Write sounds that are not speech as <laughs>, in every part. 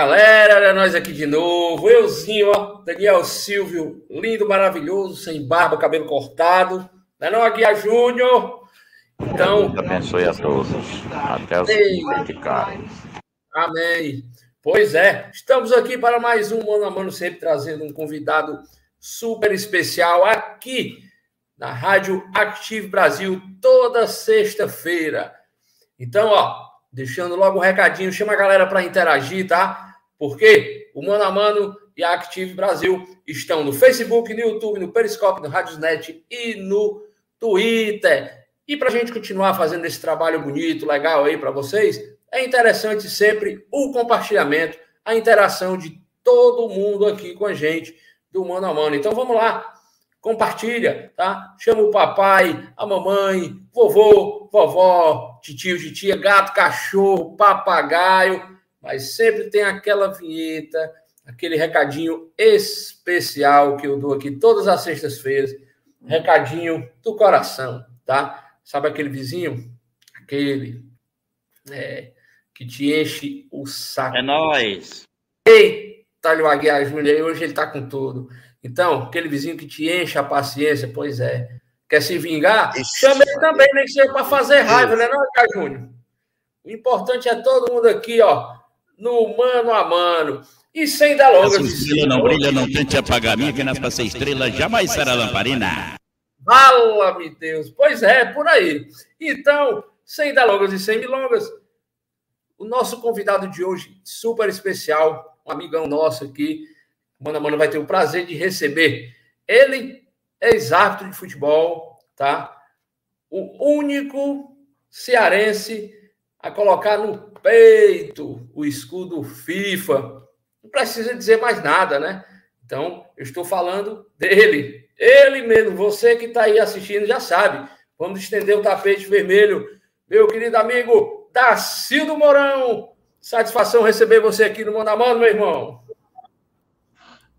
galera, nós aqui de novo. Euzinho, ó, Daniel Silvio, lindo, maravilhoso, sem barba, cabelo cortado. Não é não, Aguiar Júnior? Então. Deus abençoe a todos. Até os de Amém. Pois é, estamos aqui para mais um Mano a Mano, sempre trazendo um convidado super especial aqui na Rádio Active Brasil, toda sexta-feira. Então, ó, deixando logo o um recadinho, chama a galera para interagir, tá? Porque o Mano a Mano e a Active Brasil estão no Facebook, no YouTube, no Periscope, no Radiosnet e no Twitter. E para a gente continuar fazendo esse trabalho bonito, legal aí para vocês, é interessante sempre o compartilhamento, a interação de todo mundo aqui com a gente do Mano a Mano. Então vamos lá, compartilha, tá? Chama o papai, a mamãe, vovô, vovó, titio, titia, gato, cachorro, papagaio, mas sempre tem aquela vinheta, aquele recadinho especial que eu dou aqui todas as sextas-feiras, recadinho do coração, tá? Sabe aquele vizinho? Aquele é, que te enche o saco. É nós. Eita, o Aguiar Júnior, hoje ele tá com tudo. Então, aquele vizinho que te enche a paciência, pois é. Quer se vingar? Chame ele também, nem que seja para fazer raiva, né, não, Aguiar Júnior? O importante é todo mundo aqui, ó, no mano a mano. E sem dar longas. Se não brilha, não tente apagar a minha, que nas ser estrela jamais será lamparina. Fala-me Deus. Pois é, por aí. Então, sem dar longas e sem milongas, o nosso convidado de hoje, super especial, um amigão nosso aqui, Mano Mano vai ter o prazer de receber. Ele é ex-árbitro de futebol, tá? O único cearense a colocar no peito o escudo FIFA. Não precisa dizer mais nada, né? Então, eu estou falando dele. Ele mesmo, você que está aí assistindo já sabe. Vamos estender o tapete vermelho. Meu querido amigo Dacildo Mourão. Satisfação receber você aqui no Mão a Mão, meu irmão.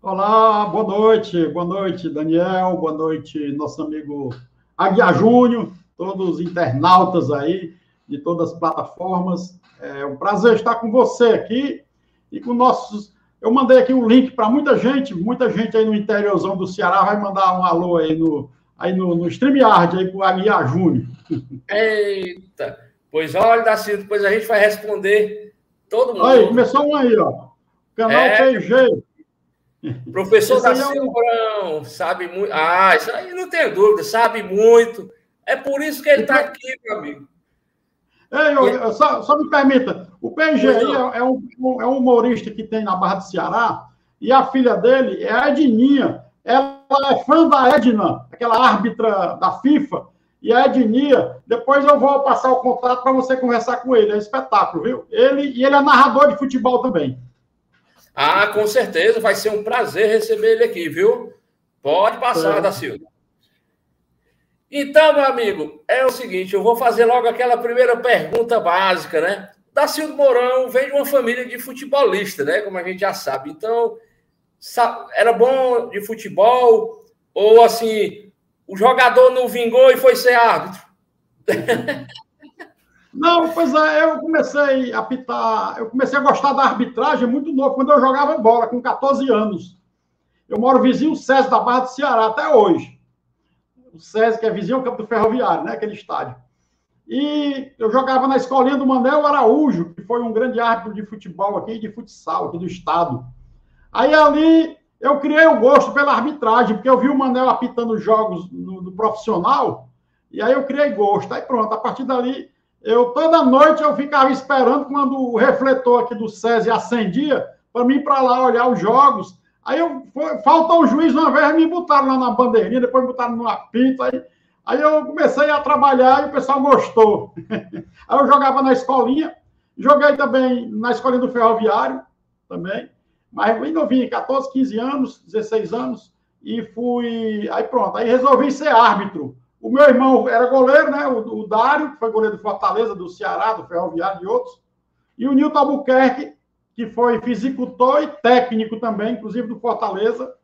Olá, boa noite. Boa noite, Daniel. Boa noite, nosso amigo Aguiar Júnior, todos os internautas aí de todas as plataformas. É um prazer estar com você aqui e com nossos. Eu mandei aqui um link para muita gente, muita gente aí no interiorzão do Ceará vai mandar um alô aí no, aí no, no StreamYard aí para o Aguiar Júnior. <laughs> Eita! Pois olha, Daci, depois a gente vai responder todo mundo. Aí, começou um aí, ó. Canal é... PG. Professor Daci é um... sabe muito. Ah, isso aí não tem dúvida, sabe muito. É por isso que ele está aqui, meu amigo. Ei, eu, eu, só, só, me permita, o PG aí é, é, um, é um humorista que tem na Barra do Ceará, e a filha dele é a Edninha. Ela é fã da Edna, aquela árbitra da FIFA, e a Ednia, depois eu vou passar o contato para você conversar com ele. É um espetáculo, viu? Ele, e ele é narrador de futebol também. Ah, com certeza. Vai ser um prazer receber ele aqui, viu? Pode passar, é. da Silva. Então, meu amigo, é o seguinte, eu vou fazer logo aquela primeira pergunta básica, né? Dacildo Mourão vem de uma família de futebolista, né? Como a gente já sabe. Então, era bom de futebol ou assim o jogador não vingou e foi ser árbitro. <laughs> Não, pois é, eu comecei a apitar, eu comecei a gostar da arbitragem muito novo, quando eu jogava bola, com 14 anos. Eu moro vizinho César da Barra do Ceará até hoje. O César, que é vizinho ao campo do Ferroviário, né? Aquele estádio. E eu jogava na escolinha do Manel Araújo, que foi um grande árbitro de futebol aqui, de futsal, aqui do estado. Aí ali eu criei o gosto pela arbitragem, porque eu vi o Manel apitando jogos no, no, profissional, e aí eu criei gosto. Aí pronto, a partir dali, eu toda noite eu ficava esperando quando o refletor aqui do SESI acendia, para mim ir para lá olhar os jogos. Aí eu, foi, faltou o juiz uma vez, me botaram lá na bandeirinha, depois botaram no apito, aí, aí eu comecei a trabalhar e o pessoal gostou. <laughs> aí eu jogava na escolinha, joguei também na escolinha do ferroviário, também. Mas bem novinho, 14, 15 anos, 16 anos, e fui. Aí pronto, aí resolvi ser árbitro. O meu irmão era goleiro, né? O, o Dário, que foi goleiro do Fortaleza, do Ceará, do Ferroviário e outros. E o Nilton Albuquerque, que foi fisicultor e técnico também, inclusive do Fortaleza,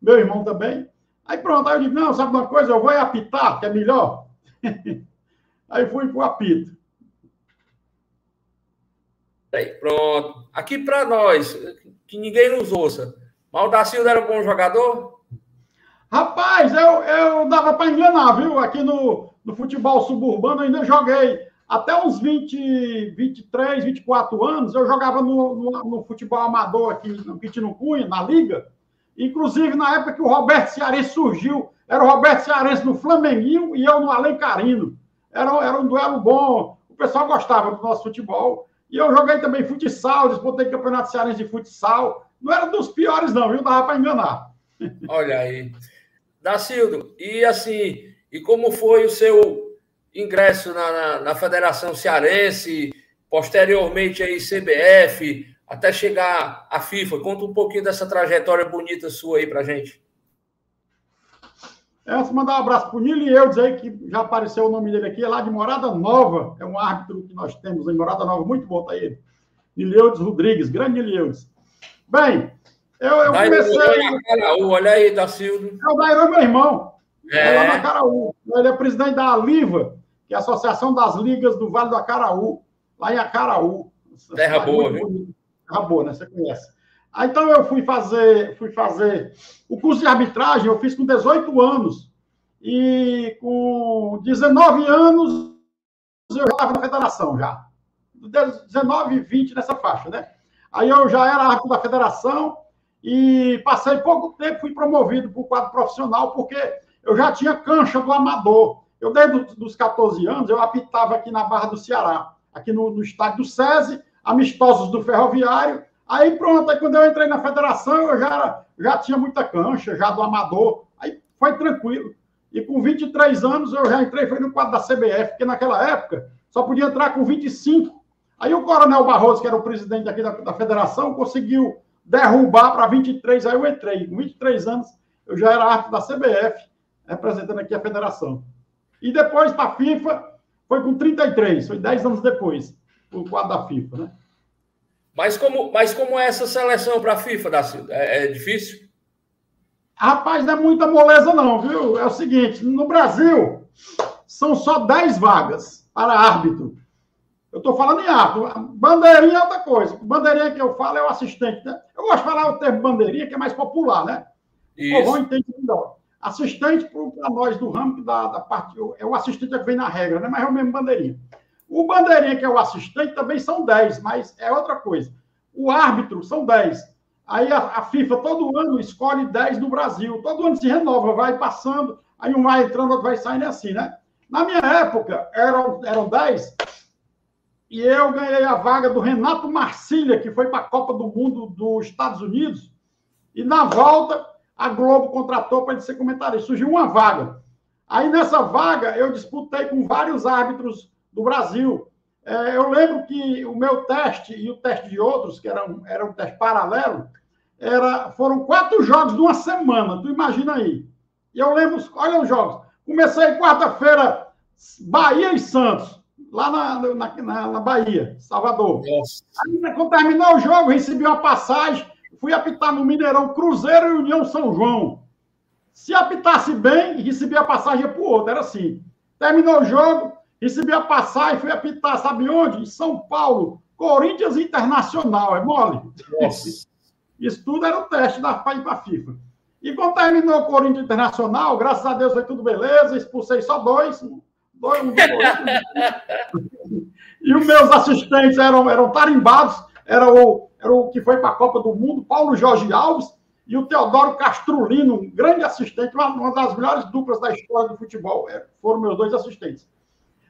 meu irmão também. Aí pronto, aí eu digo, não, sabe uma coisa, eu vou apitar, que é melhor. <laughs> aí fui pro apito. Aí, pronto. Aqui para nós, que ninguém nos ouça. Maldacildo era um bom jogador? Rapaz, eu, eu dava para enganar, viu? Aqui no, no futebol suburbano eu ainda joguei até uns 20, 23, 24 anos. Eu jogava no, no, no futebol amador aqui no Quintino Cunha, na Liga. Inclusive, na época que o Roberto Cearense surgiu, era o Roberto Cearense no Flamenguinho e eu no Alencarino. Era, era um duelo bom. O pessoal gostava do nosso futebol. E eu joguei também futsal, disputei campeonato cearense de futsal. Não era dos piores, não, viu? Dava para enganar. Olha aí. Dacildo, e assim, e como foi o seu ingresso na, na, na Federação Cearense, posteriormente aí CBF, até chegar à FIFA? Conta um pouquinho dessa trajetória bonita sua aí pra gente. É, se mandar um abraço para o Nilo e eu, dizer que já apareceu o nome dele aqui, é lá de Morada Nova, é um árbitro que nós temos em Morada Nova, muito bom, tá aí. Nileudes Rodrigues, grande Nileudes. Bem, eu, eu comecei. Caraú, olha aí, Dacildo. É o Dairão, é meu irmão. É. é lá na Caraú. Ele é presidente da Aliva, que é a Associação das Ligas do Vale do Acaraú, lá em Acaraú. Terra boa, viu? Terra boa, né? Você conhece. Aí, então eu fui fazer, fui fazer o curso de arbitragem, eu fiz com 18 anos. E com 19 anos eu já estava na federação já. 19 e 20 nessa faixa, né? Aí eu já era árbitro da federação, e passei pouco tempo, fui promovido para o quadro profissional, porque eu já tinha cancha do amador. Eu, desde os 14 anos, eu apitava aqui na Barra do Ceará, aqui no, no estádio do SESI, amistosos do Ferroviário. Aí pronto, aí quando eu entrei na federação, eu já, era, já tinha muita cancha, já do amador. Aí foi tranquilo. E com 23 anos eu já entrei, foi no quadro da CBF, porque naquela época só podia entrar com 25. Aí o Coronel Barroso, que era o presidente aqui da, da federação, conseguiu derrubar para 23, aí eu entrei. Com 23 anos, eu já era árbitro da CBF, representando aqui a federação. E depois, para a FIFA, foi com 33, foi 10 anos depois, o quadro da FIFA, né? Mas como, mas como é essa seleção para a FIFA, Dacildo? É, é difícil? Rapaz, não é muita moleza, não, viu? É o seguinte: no Brasil, são só 10 vagas para árbitro. Eu estou falando em árbitro. Bandeirinha é outra coisa. Bandeirinha que eu falo é o assistente, né? Eu gosto de falar o termo bandeirinha, que é mais popular, né? Isso. O povão entende melhor. Assistente, para nós do ramo da, da parte. É o assistente que vem na regra, né? Mas é o mesmo bandeirinha. O bandeirinha, que é o assistente, também são 10, mas é outra coisa. O árbitro são 10. Aí a, a, FIFA todo ano escolhe 10 no Brasil. Todo ano se renova, vai passando, aí um vai entrando, outro vai saindo assim, né? Na minha época, eram, eram 10, e eu ganhei a vaga do Renato Marcília, que foi para a Copa do Mundo dos Estados Unidos. E na volta, a Globo contratou para ele ser comentarista. Surgiu uma vaga. Aí nessa vaga, eu disputei com vários árbitros do Brasil. É, eu lembro que o meu teste e o teste de outros, que era um, era um teste paralelo, era, foram quatro jogos de uma semana. Tu imagina aí. E eu lembro, olha os jogos. Comecei quarta-feira, Bahia e Santos lá na, na, na, na Bahia, Salvador. Nossa. Aí, quando terminou o jogo, recebi uma passagem, fui apitar no Mineirão Cruzeiro e União São João. Se apitasse bem, recebi a passagem para o outro, era assim. Terminou o jogo, recebi a passagem, fui apitar, sabe onde? Em São Paulo, Corinthians Internacional, é mole? Nossa. <laughs> Isso tudo era o teste da para a FIFA. E quando terminou o Corinthians Internacional, graças a Deus foi tudo beleza, expulsei só dois, Dois, um <laughs> e os meus assistentes eram, eram tarimbados, era o, era o que foi para a Copa do Mundo, Paulo Jorge Alves e o Teodoro Castrulino, um grande assistente, uma, uma das melhores duplas da história do futebol. É, foram meus dois assistentes.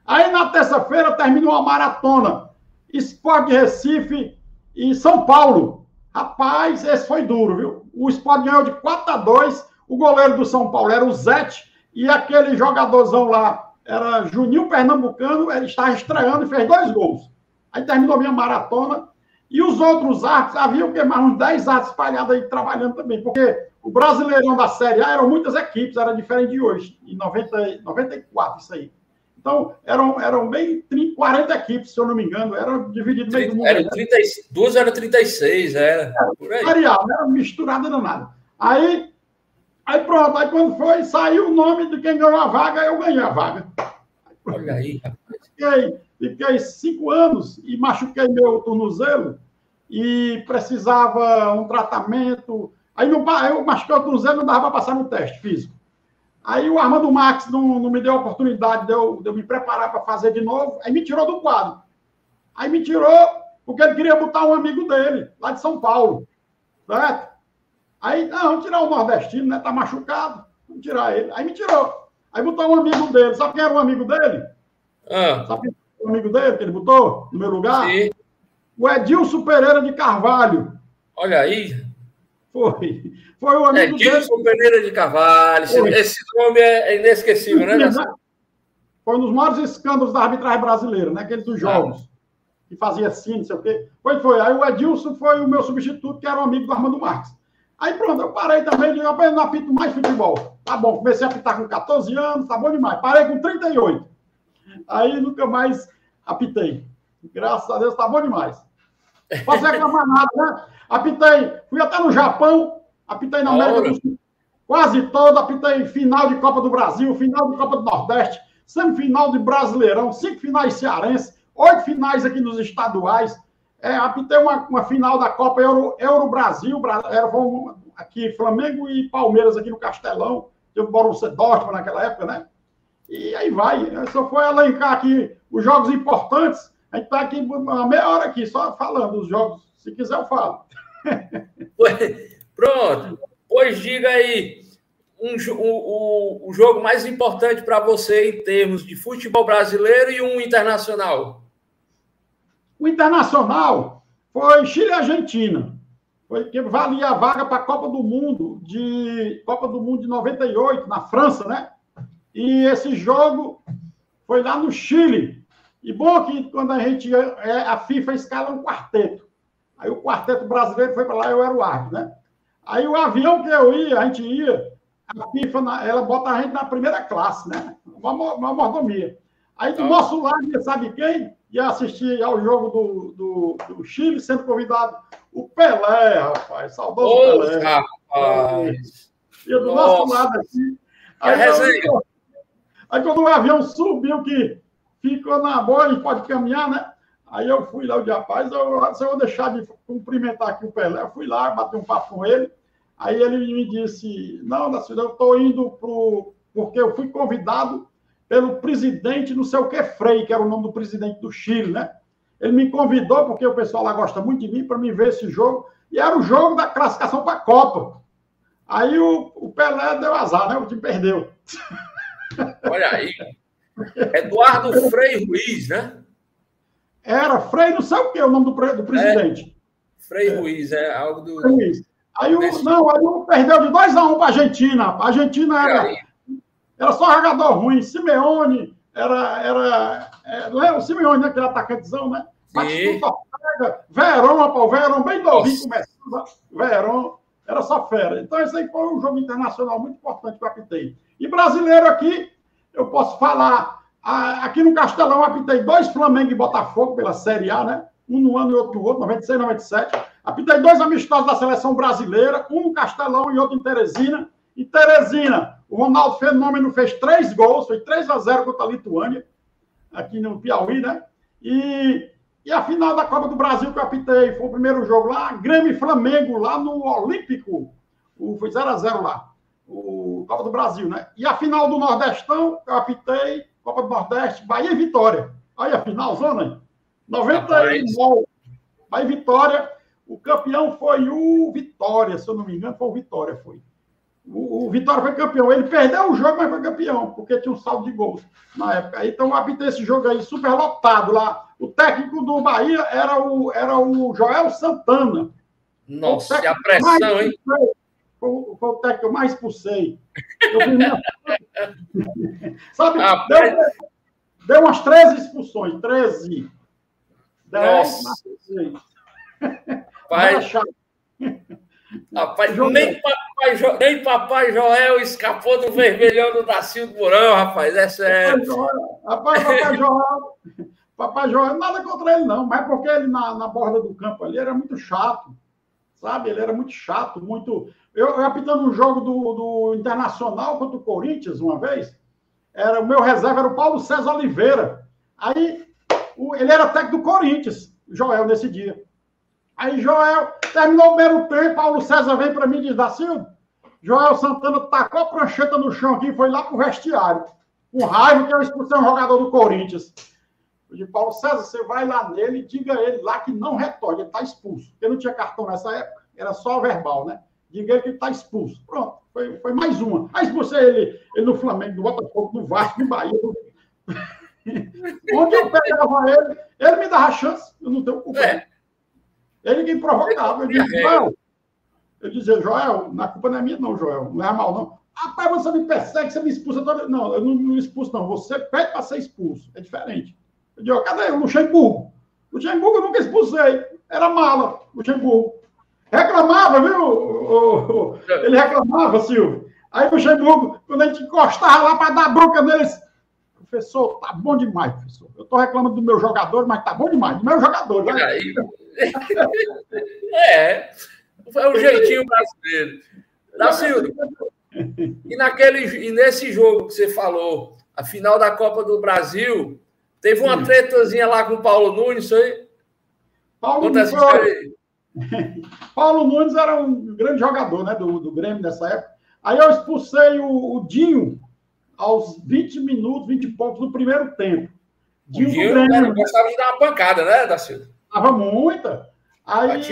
Aí na terça-feira terminou a maratona. Esporte Recife e São Paulo. Rapaz, esse foi duro, viu? O Sport ganhou de 4 a 2. O goleiro do São Paulo era o Zete. E aquele jogadorzão lá, era Juninho Pernambucano, ele estava estreando e fez dois gols. Aí terminou minha maratona. E os outros artes, havia o que? Mais uns 10 artes espalhados aí trabalhando também, porque o Brasileirão da Série A eram muitas equipes, era diferente de hoje, em 90, 94, isso aí. Então, eram, eram bem 30, 40 equipes, se eu não me engano, era dividido meio do mundo. Era 30, duas eram 36, era. era por aí. Variável, era misturada danada. Aí Aí pronto, aí quando foi, saiu o nome de quem ganhou a vaga, eu ganhei a vaga. Olha aí, Fiquei, Fiquei cinco anos e machuquei meu tornozelo e precisava um tratamento. Aí eu machuquei o tornozelo não dava para passar no teste físico. Aí o Armando Max não, não me deu a oportunidade de eu, de eu me preparar para fazer de novo, aí me tirou do quadro. Aí me tirou porque ele queria botar um amigo dele, lá de São Paulo. Certo? Aí, não, vamos tirar o nordestino, né? Tá machucado. Vamos tirar ele. Aí me tirou. Aí botou um amigo dele. Sabe quem era um amigo dele? Ah. Sabe um amigo dele que ele botou no meu lugar? Sim. O Edilson Pereira de Carvalho. Olha aí. Foi. Foi o amigo Edilson dele. Pereira de Carvalho. Foi. Esse nome é inesquecível, né, Nelson? Foi um dos maiores escândalos da arbitragem brasileira, né? Aquele dos ah. jogos. Ah. Que fazia assim, não sei o quê. Foi, foi. Aí o Edilson foi o meu substituto, que era um amigo do Armando Marques. Aí pronto, eu parei também, eu não apito mais futebol. Tá bom, comecei a apitar com 14 anos, tá bom demais. Parei com 38. Aí nunca mais apitei. Graças a Deus, tá bom demais. Posso reclamar nada, né? Apitei, fui até no Japão, apitei na América do Sul, quase todo, apitei final de Copa do Brasil, final de Copa do Nordeste, semifinal de Brasileirão, cinco finais cearenses, oito finais aqui nos estaduais. É, apitei uma, uma final da Copa Euro, Euro Brasil, era aqui Flamengo e Palmeiras aqui no Castelão, teve o Borussia Dortmund naquela época, né? E aí vai, só foi elencar aqui os jogos importantes, a gente está aqui uma meia hora aqui só falando os jogos, se quiser eu falo. <laughs> Pronto, pois diga aí, um, o, o jogo mais importante para você em termos de futebol brasileiro e um internacional. O Internacional foi Chile e Argentina. Foi que valia a vaga para a Copa do Mundo de Copa do Mundo de 98 na França, né? E esse jogo foi lá no Chile. E bom que quando a gente é, a FIFA escala um quarteto. Aí o quarteto brasileiro foi para lá, eu era o árbitro, né? Aí o avião que eu ia, a gente ia, a FIFA, ela bota a gente na primeira classe, né? Uma, uma mordomia. Aí do nosso lado, sabe quem? Ia assistir ao jogo do, do, do, Chile, sendo convidado o Pelé, rapaz. Saudoso Ô, Pelé. Rapaz. Ia do Nossa. nosso lado aqui. Aí, eu, aí quando o avião subiu, que ficou na boa e pode caminhar, né? Aí eu fui lá, eu disse, rapaz, eu, se eu vou deixar de cumprimentar aqui o Pelé, eu fui lá, bati um papo com ele. Aí ele me disse, não, da eu estou indo pro, porque eu fui convidado pelo presidente, não sei o que, Frei, que era o nome do presidente do Chile, né? Ele me convidou, porque o pessoal lá gosta muito de mim, para me ver esse jogo. E era o jogo da classificação para a Copa. Aí o, o, Pelé deu azar, né? O time perdeu. <laughs> Olha aí. Eduardo Frei Ruiz, né? Era Frei, não sei o que é o nome do, do presidente. É, Frei. Ruiz, é algo do. Ruiz. Aí o, não, aí o perdeu de 2 a 1 um para a Argentina. A Argentina era era só jogador ruim. Simeone era. era é, não era o Simeone, né? Aquele atacantezão, né? Batistuta Ortega, Verón, o Verón bem novinho começando. Verón, era só fera. Então, esse aí foi um jogo internacional muito importante que eu apitei. E brasileiro aqui, eu posso falar. Aqui no Castelão, apitei dois Flamengo e Botafogo pela Série A, né? Um no ano e outro no outro, 96 97. Apitei dois amistosos da seleção brasileira, um no Castelão e outro em Teresina. E Teresina, o Ronaldo Fenômeno fez três gols, foi 3 a 0 contra a Lituânia, aqui no Piauí, né? E, e a final da Copa do Brasil que eu apitei, foi o primeiro jogo lá, Grêmio e Flamengo, lá no Olímpico. O, foi 0 a 0 lá, o Copa do Brasil, né? E a final do Nordestão, eu apitei, Copa do Nordeste, Bahia e Vitória. Aí a final, zona 99, Bahia e Vitória. O campeão foi o Vitória, se eu não me engano, foi o Vitória, foi. O, o, Vitória foi campeão. Ele perdeu o jogo, mas foi campeão, porque tinha um saldo de gols na época. Então, apitei esse jogo aí super lotado lá. O técnico do Bahia era o, era o Joel Santana. Nossa, a pressão, hein? Foi, foi, o técnico que eu mais expulsei. Eu <laughs> Sabe, deu, deu umas 13 expulsões, 13. 10, Nossa. <laughs> Pai, Rapaz, nem papai, jo... nem papai Joel escapou do vermelhão do Dacildo Mourão, rapaz. É sério. Rapaz, papai Joel, papai Joel, nada contra ele, não, mas porque ele na, na borda do campo ali era muito chato. Sabe? Ele era muito chato, muito. Eu, apitando um jogo do, do Internacional contra o Corinthians uma vez, era, o meu reserva era o Paulo César Oliveira. Aí o, ele era técnico do Corinthians, Joel, nesse dia. Aí Joel terminou o primeiro tempo, Paulo César vem para mim e diz, da Silva, Joel Santana tacou a prancheta no chão aqui e foi lá pro vestiário. Com raiva que eu expulsei um jogador do Corinthians. Eu disse, Paulo César, você vai lá nele e diga a ele lá que não retorne, ele está expulso. Porque não tinha cartão nessa época, era só verbal, né? Diga que está expulso. Pronto, foi, foi mais uma. Aí expulsei ele, ele no Flamengo, no Botafogo, no Vasco, no Bahia. No... <laughs> Onde eu pegava ele, ele me dava chance, eu não tenho culpa. É. Ele que provocava. Eu disse, Joel, eu dizia, Joel, na culpa não é minha, não, Joel, não é mal, não. Rapaz, você me persegue, você me expulsa toda. Não, eu não, não expulso, não. Você pede para ser expulso. É diferente. Eu digo, cadê o Luxemburgo? Luxemburgo eu nunca expulsei. Era mala, Luxemburgo. Reclamava, viu? Ele reclamava, Silvio. Aí o Luxemburgo, quando a gente encostava lá para dar bronca neles, professor, tá bom demais, professor. Eu tô reclamando do meu jogador, mas tá bom demais. Do meu jogador, né? Aí. é, foi um jeitinho brasileiro. Da Silvio. E, naquele, e nesse jogo que você falou, a final da Copa do Brasil, teve uma tretazinha lá com o Paulo Nunes, aí? Paulo Nunes. <laughs> Paulo Nunes era um grande jogador né, do, do Grêmio nessa época. Aí eu expulsei o, o Dinho aos 20 minutos, 20 e poucos do primeiro tempo. Dinho, o Dinho Grêmio, gostava de dar uma pancada, né, da Silva? Dava muita. Aí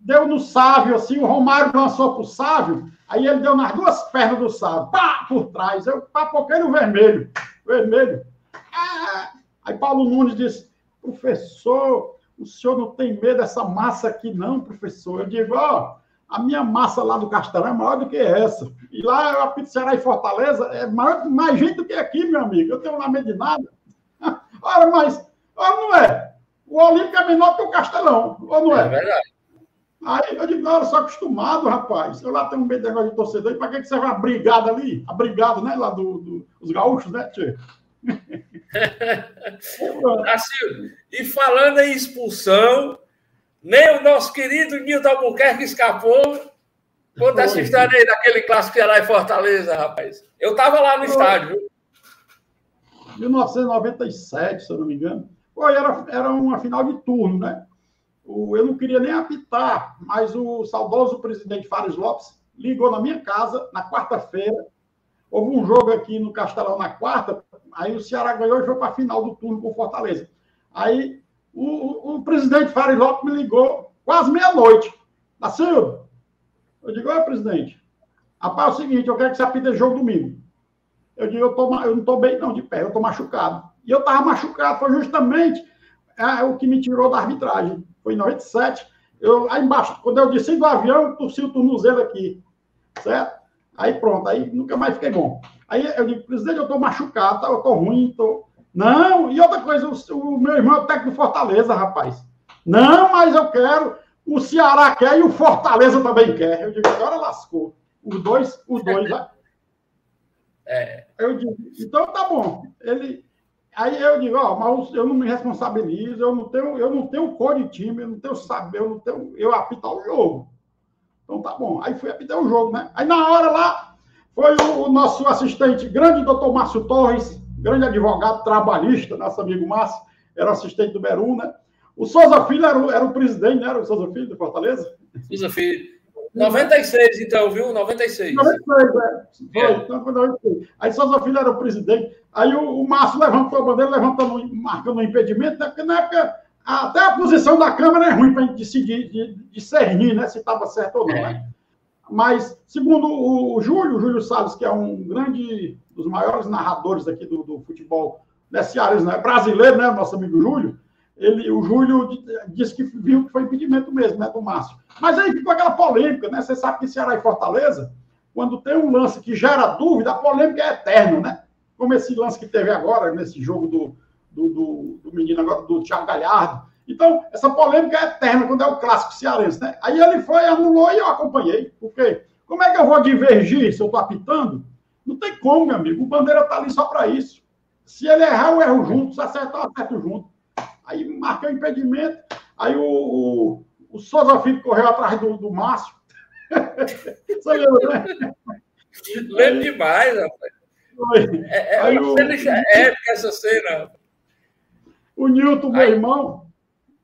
deu no Sávio, assim, o Romário lançou pro Sávio, aí ele deu nas duas pernas do Sávio, pá, por trás. Eu papoquei no vermelho. Vermelho. Ah, aí Paulo Nunes disse, professor, o senhor não tem medo dessa massa aqui, não, professor? Eu digo, ó, a minha massa lá do Castelão é maior do que essa. E lá a Pizzaria e Fortaleza é maior, mais gente do que aqui, meu amigo. Eu tenho lá medo de nada. <laughs> Ora, mas, ora, não é? O Olímpico é menor que o Castelão, ou não é? É verdade. Aí eu digo, eu sou acostumado, rapaz. Eu lá tenho um medo de negócio de torcedor. E para que, que serve a brigada ali? A brigada, né? Lá dos do, do, gaúchos, né, tio? <laughs> <laughs> assim, e falando em expulsão, nem o nosso querido Nilton Albuquerque escapou. Conta essa história aí daquele clássico Ceará e Fortaleza, rapaz. Eu estava lá no estádio. 1997, se eu não me engano. Foi, era, era uma final de turno, né? O, eu não queria nem apitar, mas o saudoso presidente Fares Lopes ligou na minha casa na quarta-feira. Houve um jogo aqui no Castelão na quarta, aí o Ceará ganhou e foi para a final do turno com Fortaleza. Aí o, o, o presidente Fares Lopes me ligou quase meia-noite. Nasceu? Eu digo, oi, presidente. Rapaz, é o seguinte, eu quero que você apite jogo domingo. Eu digo, eu, tô, eu não estou bem não de pé, eu estou machucado. E eu estava machucado, foi justamente é, o que me tirou da arbitragem foi em 97. Eu, aí embaixo, quando eu desci do avião, torci o tornozelo aqui, certo? Aí pronto, aí nunca mais fiquei bom. Aí eu digo, presidente, eu tô machucado, tá? eu tô ruim, tô... Não, e outra coisa, o, o meu irmão é o técnico do Fortaleza, rapaz. Não, mas eu quero, o Ceará quer e o Fortaleza também quer. Eu digo, agora lascou. Os dois, os dois, né? <laughs> É. Eu digo, então tá bom. Ele, Aí eu digo, ó, mas eu não me responsabilizo, eu não tenho, eu não tenho cor de time, eu não tenho saber, eu não tenho, eu apitar o jogo. Então tá bom. Aí fui apitar o jogo, né? Aí na hora lá foi o, o nosso assistente, grande doutor Márcio Torres, grande advogado trabalhista, nosso amigo Márcio, era assistente do Berum, né? O Souza Filho era o, era o presidente, né? Era o Souza Filho de Fortaleza? Souza Filho. 96, então, viu? 96. 96, é. Foi, é. então foi 96. Aí Souza Filho era o presidente. Aí o, o Márcio levantou a bandeira, levantando, marcando um impedimento, né? porque na época até a posição da Câmara é ruim para a gente decidir, de, discernir né? se estava certo ou não. É. Né? Mas, segundo o Júlio, o Júlio Salles, que é um grande, dos maiores narradores aqui do, do futebol né, cearense, né? brasileiro, né? Nosso amigo Júlio, ele, o Júlio disse que viu que foi impedimento mesmo, né, do Márcio. Mas aí ficou aquela polêmica, né? Você sabe que Ceará e Fortaleza, quando tem um lance que gera dúvida, a polêmica é eterna, né? Como esse lance que teve agora, nesse jogo do, do, do, do menino agora, do Thiago Galhardo. Então, essa polêmica é eterna quando é o clássico cearense, né? Aí ele foi, anulou e eu acompanhei. Porque como é que eu vou divergir se eu estou apitando? Não tem como, meu amigo. O Bandeira está ali só para isso. Se ele errar, eu erro junto. Se acertar, eu acerto junto. Aí marquei o impedimento. Aí o, o, o Souza Filho correu atrás do, do Márcio. <laughs> Você lembra, né? Lembro demais, rapaz. É, é, aí o... é épica essa cena. O Nilton, meu aí, irmão.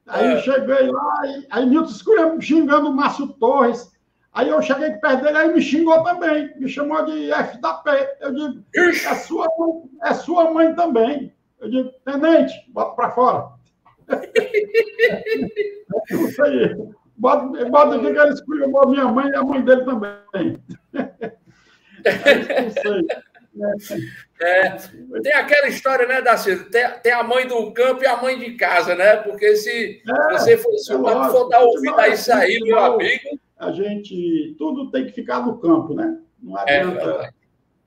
Aí é. eu cheguei lá, e, aí Nilton xingando o Márcio Torres. Aí eu cheguei perto dele, aí me xingou também, me chamou de F da P. Eu digo, é sua, é sua mãe também. Eu digo, tenente, bota para fora. é <laughs> isso aí. Bota, bota que ele escolheu a minha mãe e a mãe dele também. é <laughs> isso aí. É, tem aquela história, né, Darcy? Tem, tem, a mãe do campo e a mãe de casa, né? Porque se é, você for, se é for dar ouvido a isso aí, meu amigo. A gente. Tudo tem que ficar no campo, né? Não é adianta. É,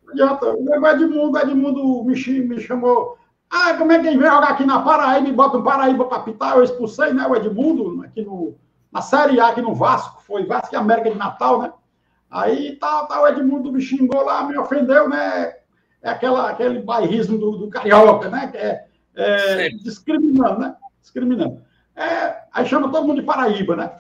não adianta. O Edmundo, Edmundo me, me chamou. Ah, como é que vem jogar aqui na Paraíba e bota um Paraíba para pitar? Eu expulsei, né? O Edmundo, aqui no, na Série A, aqui no Vasco. Foi Vasco e América de Natal, né? Aí tá, tá, o Edmundo me xingou lá, me ofendeu, né? É aquela, aquele bairrismo do, do carioca, né? Que é, é discriminando, né? Discriminando. É, aí chama todo mundo de Paraíba, né?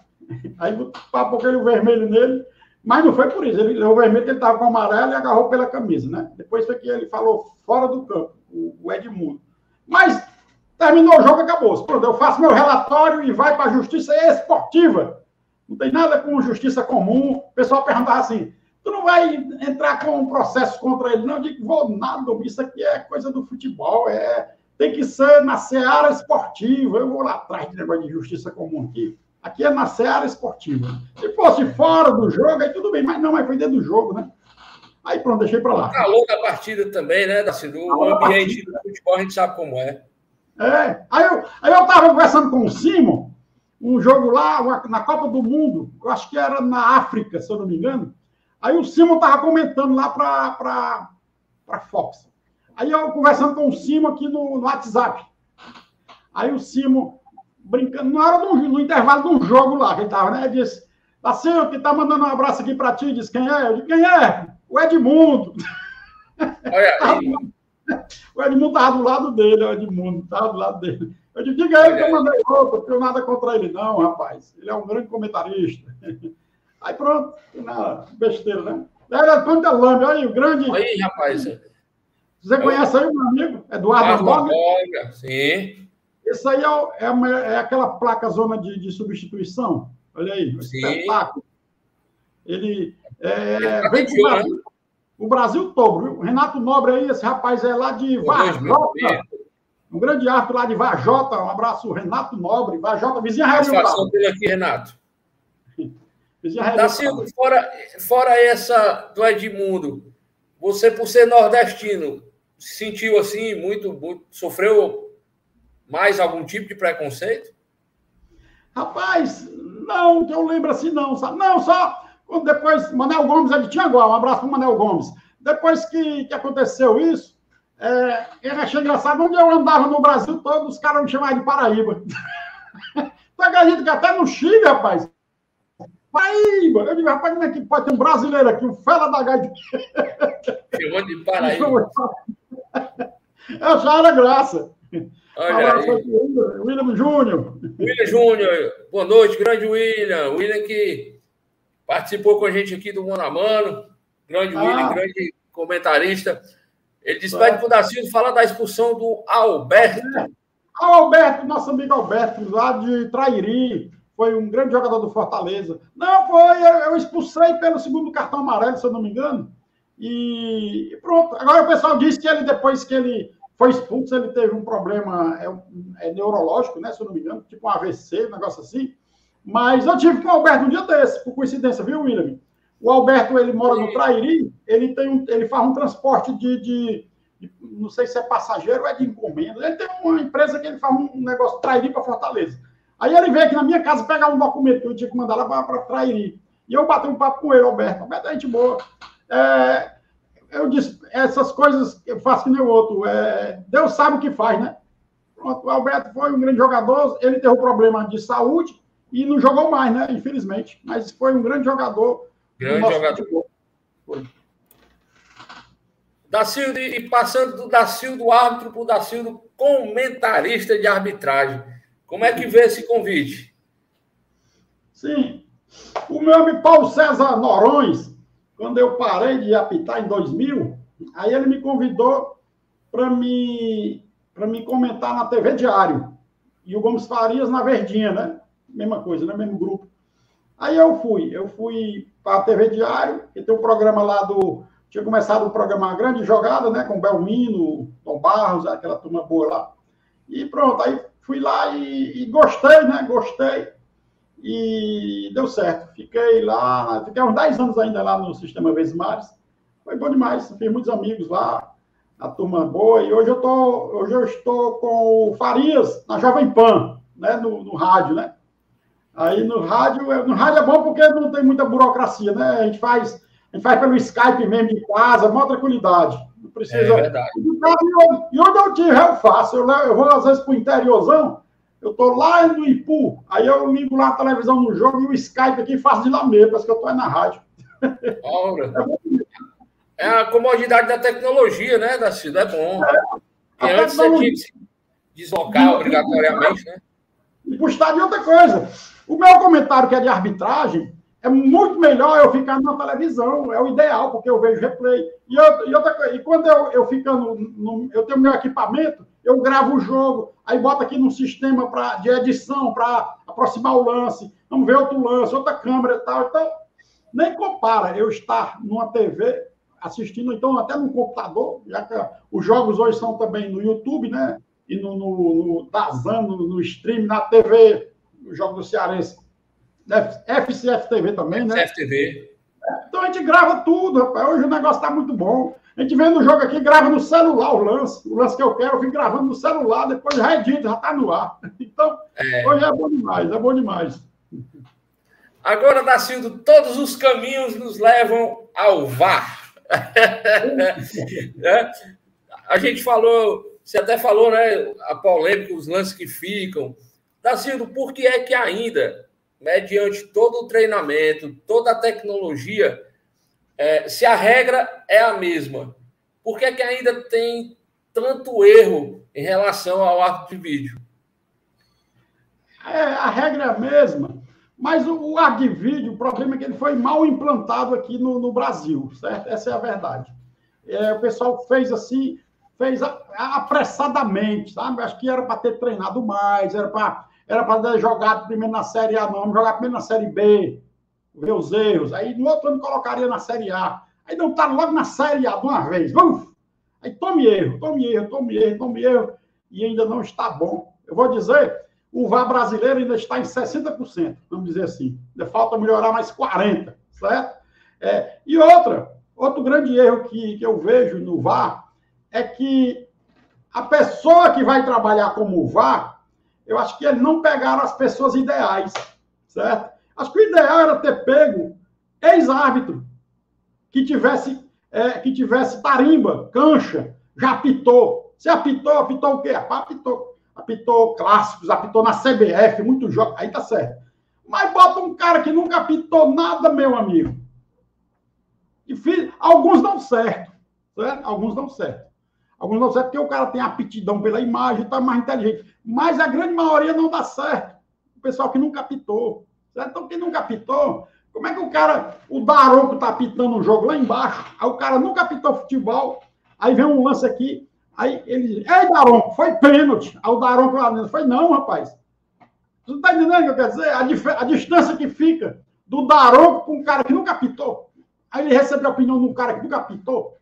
Aí papoquei o vermelho nele, mas não foi por isso. Ele, o vermelho ele estava com o amarelo e agarrou pela camisa, né? Depois foi que ele falou fora do campo, o, o Edmundo. Mas terminou o jogo, acabou. Pronto, eu faço meu relatório e vai para a justiça esportiva. Não tem nada com justiça comum. O pessoal perguntava assim: Tu não vai entrar com um processo contra ele, não. Eu digo, vou nada, isso aqui é coisa do futebol, é, tem que ser na seara esportiva. Eu vou lá atrás de negócio de justiça comum aqui. Aqui é na seara esportiva. Se fosse fora do jogo, aí tudo bem, mas não, mas foi dentro do jogo, né? Aí pronto, deixei para lá. O calor da partida também, né, Dacido? O ambiente do futebol a gente sabe como é. É. Aí eu, aí eu tava conversando com o Simon, um jogo lá na Copa do Mundo, eu acho que era na África, se eu não me engano. Aí o Simon estava comentando lá para a Fox. Aí eu conversando com o Simon aqui no, no WhatsApp. Aí o Simon, brincando, na hora do no intervalo de um jogo lá, que ele estava, né? Disse, Dacinho, que tá mandando um abraço aqui para ti, diz quem é? Eu disse, quem é? O Edmundo. Olha <laughs> aí. o Edmundo estava do lado dele, o Edmundo estava do lado dele. Eu disse, diga ele que eu mandei roupa, não tenho nada contra ele, não, rapaz. Ele é um grande comentarista. Aí pronto, na besteira, né? Era Antônio Delame, aí o grande. Aí, rapaz. Você conhece aí, meu amigo? Eduardo Boga? Sim. Isso aí é, é, uma, é, aquela placa zona de, de substituição. Olha aí, um espetáculo. Ele é, vem do Brasil, né? o Brasil todo, viu? Renato Nobre aí, esse rapaz é lá de Vajota. Um grande arte lá de Vajota. Um abraço, Renato Nobre. Vajota, vizinha Raio Satisfação dele aqui, Renato. Dacido, fora, fora essa do Edmundo, você, por ser nordestino, sentiu assim, muito, muito, sofreu mais algum tipo de preconceito? Rapaz, não, que eu lembro assim, não. Sabe? Não, só depois, Manel Gomes é de Tianguá, um abraço para o Manel Gomes. Depois que, que aconteceu isso, é, eu achei engraçado, onde eu andava no Brasil todo, os caras me chamavam de Paraíba. <laughs> tu acredita que até no Chile, rapaz, Paraíba! Eu digo, rapaz, como é que pode ter um brasileiro aqui, um fela da gaita? Chegou de Paraíba. Eu já era graça. Olha aí. William Júnior. William Júnior, boa noite, grande William. William que participou com a gente aqui do Mano a Mano. Grande ah. William, grande comentarista. Ele despede para o Darcílio falar da expulsão do Alberto. É. Alberto, nosso amigo Alberto, lá de Trairi foi um grande jogador do Fortaleza. Não, foi, eu, expulsei pelo segundo cartão amarelo, se eu não me engano. E, pronto. Agora o pessoal disse que ele, depois que ele foi expulso, ele teve um problema é, é neurológico, né? Se eu não me engano, tipo um AVC, um negócio assim. Mas eu tive com o Alberto um dia desse, por coincidência, viu, William? O Alberto, ele mora no Trairi, ele, tem um, ele faz um transporte de, de, de, não sei se é passageiro ou é de encomenda. Ele tem uma empresa que ele faz um negócio Trairi para Fortaleza. Aí ele veio aqui na minha casa pegar um documento que eu tinha que mandar lá para Trairi. E eu bati um papo com ele, Alberto. Alberto é gente boa. É, eu disse, essas coisas eu faço que nem o outro. É, Deus sabe o que faz, né? Pronto, o Alberto foi um grande jogador, ele teve um problema de saúde e não jogou mais, né? Infelizmente. Mas foi um grande jogador. Grande jogador. Dacildo, e passando do Dacildo árbitro para o Dacildo comentarista de arbitragem. Como é que vê esse convite? Sim. O meu amigo Paulo César Norões, quando eu parei de apitar em 2000, aí ele me convidou para me, me comentar na TV Diário. e o Gomes Farias na Verdinha, né? Mesma coisa, né? Mesmo grupo. Aí eu fui, eu fui para a TV Diário, e tem um programa lá do. Tinha começado o um programa Grande Jogada, né? Com Belmino, Tom Barros, aquela turma boa lá. E pronto, aí fui lá e, e gostei, né? Gostei. E deu certo. Fiquei lá, fiquei uns 10 anos ainda lá no Sistema Vezes Mares. Foi bom demais, fiz muitos amigos lá, a turma boa. E hoje eu, tô, hoje eu estou com o Farias na Jovem Pan, né? no, no rádio, né? Aí no rádio, no rádio é bom porque não tem muita burocracia, né? A gente faz, a gente faz pelo Skype mesmo em casa, maior tranquilidade. Precisa. É verdade. E onde eu tiver, eu faço. Eu, eu vou às vezes para o interiorzão, eu estou lá no Ipu, aí eu ligo lá a televisão no jogo e o Skype aqui faço de lá mesmo, parece que eu estou na rádio. Ora. <laughs> É, a comodidade da tecnologia, né, da é bom. É. antes você tinha que se deslocar obrigatoriamente, né? E estádio é outra coisa. O meu comentário, que é de arbitragem, é muito melhor eu ficar na televisão, é o ideal, porque eu vejo replay. E, eu, e, outra e quando eu, eu ficando, no, eu tenho meu equipamento, eu gravo o jogo, aí boto aqui no sistema pra, de edição para aproximar o lance, vamos ver outro lance, outra câmera e tal. Então, nem compara eu estar numa TV assistindo, então até no computador, já que os jogos hoje são também no YouTube, né? E no, no, no Dazan, no stream, na TV o jogo do Cearense. FCF TV também, né? FCF Então a gente grava tudo, rapaz. Hoje o negócio está muito bom. A gente vendo o jogo aqui, grava no celular o lance. O lance que eu quero, eu fico gravando no celular, depois já edito, já está no ar. <laughs> Então, é. hoje é bom demais, é bom demais. Agora, Dacildo, todos os caminhos nos levam ao VAR. <laughs> é. A gente falou, você até falou, né? A polêmica, os lances que ficam. Dacildo, por que é que ainda, mediante todo o treinamento, toda a tecnologia, é, se a regra é a mesma, por que é que ainda tem tanto erro em relação ao árbitro de vídeo? É, a regra é a mesma, mas o, o vídeo, o problema é que ele foi mal implantado aqui no, no Brasil, certo? Essa é a verdade. É, o pessoal fez assim, fez apressadamente, sabe? Acho que era para ter treinado mais, era para era para jogado primeiro na Série A, não, jogar primeiro na Série B, ver os erros. Aí no outro ano colocaria na Série A. Aí não tá logo na Série A de uma vez. Vamos! Aí tome erro, tome erro, tome erro, tome erro. E ainda não está bom. Eu vou dizer, o VAR brasileiro ainda está em 60%, vamos dizer assim. Ainda falta melhorar mais 40%, certo? É, e outra, outro grande erro que, que eu vejo no VAR é que a pessoa que vai trabalhar como VAR, eu acho que eles não pegaram as pessoas ideais, certo? Acho que o ideal era ter pego ex-árbitro que tivesse é, que tivesse tarimba, cancha, já apitou. Se apitou, apitou o quê? Apitou, apitou clássicos, apitou na CBF, muito jogo, aí tá certo. Mas bota um cara que nunca apitou nada, meu amigo. E fiz, alguns dão certo, certo? Alguns dão certo. Alguns não certo porque o cara tem aptidão pela imagem, está mais inteligente. Mas a grande maioria não dá certo. O pessoal que nunca. Certo? Então, quem nunca apitou, como é que o cara, o Daronco está apitando um jogo lá embaixo, aí o cara nunca apitou futebol, aí vem um lance aqui, aí ele ei, Daronco, foi pênalti. Aí o Daronco lá dentro, foi não, rapaz. Você está entendendo o que eu quero dizer? A, a distância que fica do Daronco para um cara que nunca apitou. Aí ele recebe a opinião de um cara que nunca apitou.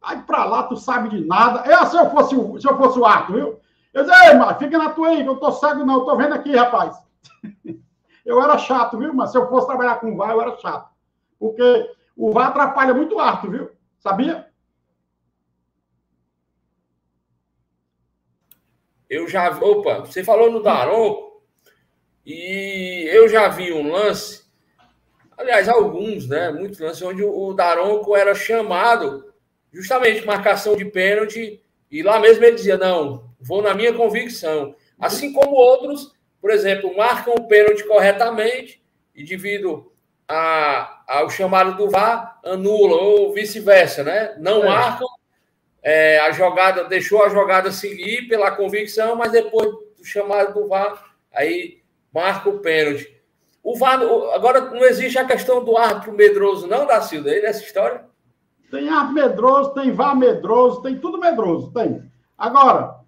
Vai pra lá, tu sabe de nada. É, se eu fosse o, se eu fosse o Arthur, viu? Eu disse, ei, mas fica na tua aí, que eu tô cego, não, eu tô vendo aqui, rapaz. <laughs> eu era chato, viu? Mas se eu fosse trabalhar com o VAR, eu era chato. Porque o VAR atrapalha muito o Arthur, viu? Sabia? Eu já. Opa, você falou no Daron, e eu já vi um lance, aliás, alguns, né? Muitos lances, onde o Daronco era chamado justamente marcação de pênalti, e lá mesmo ele dizia: não, vou na minha convicção. Assim como outros, por exemplo, marcam o pênalti corretamente e devido a, ao chamado do VAR, anulam, ou vice-versa, né? Não é. marcam, é, a jogada, deixou a jogada seguir pela convicção, mas depois do chamado do VAR, aí marca o pênalti. O VAR, agora não existe a questão do árbitro medroso, não, da Silva, aí nessa história? Tem ar medroso, tem vá medroso, tem tudo medroso, tem. Agora,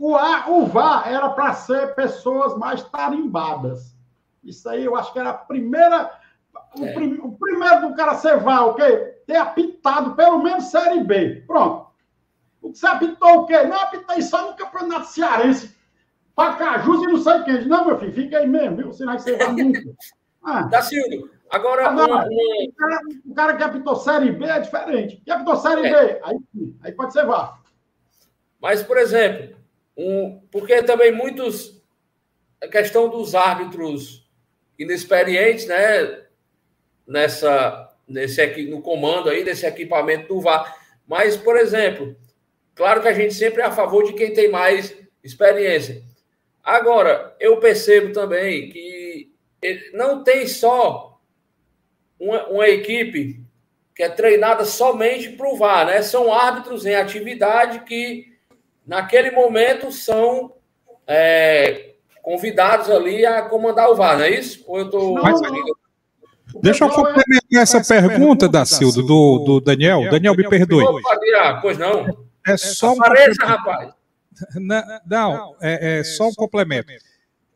o, A, o VAR era para ser pessoas mais tarimbadas. Isso aí eu acho que era a primeira. O, é. prim, o primeiro do cara ser VAR, o quê? Ter apitado pelo menos Série B. Pronto. Você apitou o quê? Não, apitei só no Campeonato Cearense. Pacajus e não sei quem. Não, meu filho, fica aí mesmo, viu? Você não vai nunca. <laughs> Ah. Da Silvio, agora. agora uma, O, cara, o, cara, que apitou Série B é diferente. Que apitou Série é. B, aí, aí pode ser VAR. Mas, por exemplo, um, porque também muitos. A questão dos árbitros inexperientes, né? Nessa, nesse aqui, no comando aí, desse equipamento do VAR. Mas, por exemplo, claro que a gente sempre é a favor de quem tem mais experiência. Agora, eu percebo também que não tem só uma, uma equipe que é treinada somente para o VAR, né? São árbitros em atividade que naquele momento, são é, convidados ali a comandar o VAR, não é isso? Ou eu estou. Deixa eu complementar essa pergunta, Dacildo, do, do Daniel. Daniel, me perdoe. Opa, pois não. É só Apareça, um rapaz. Não, é, é só um complemento.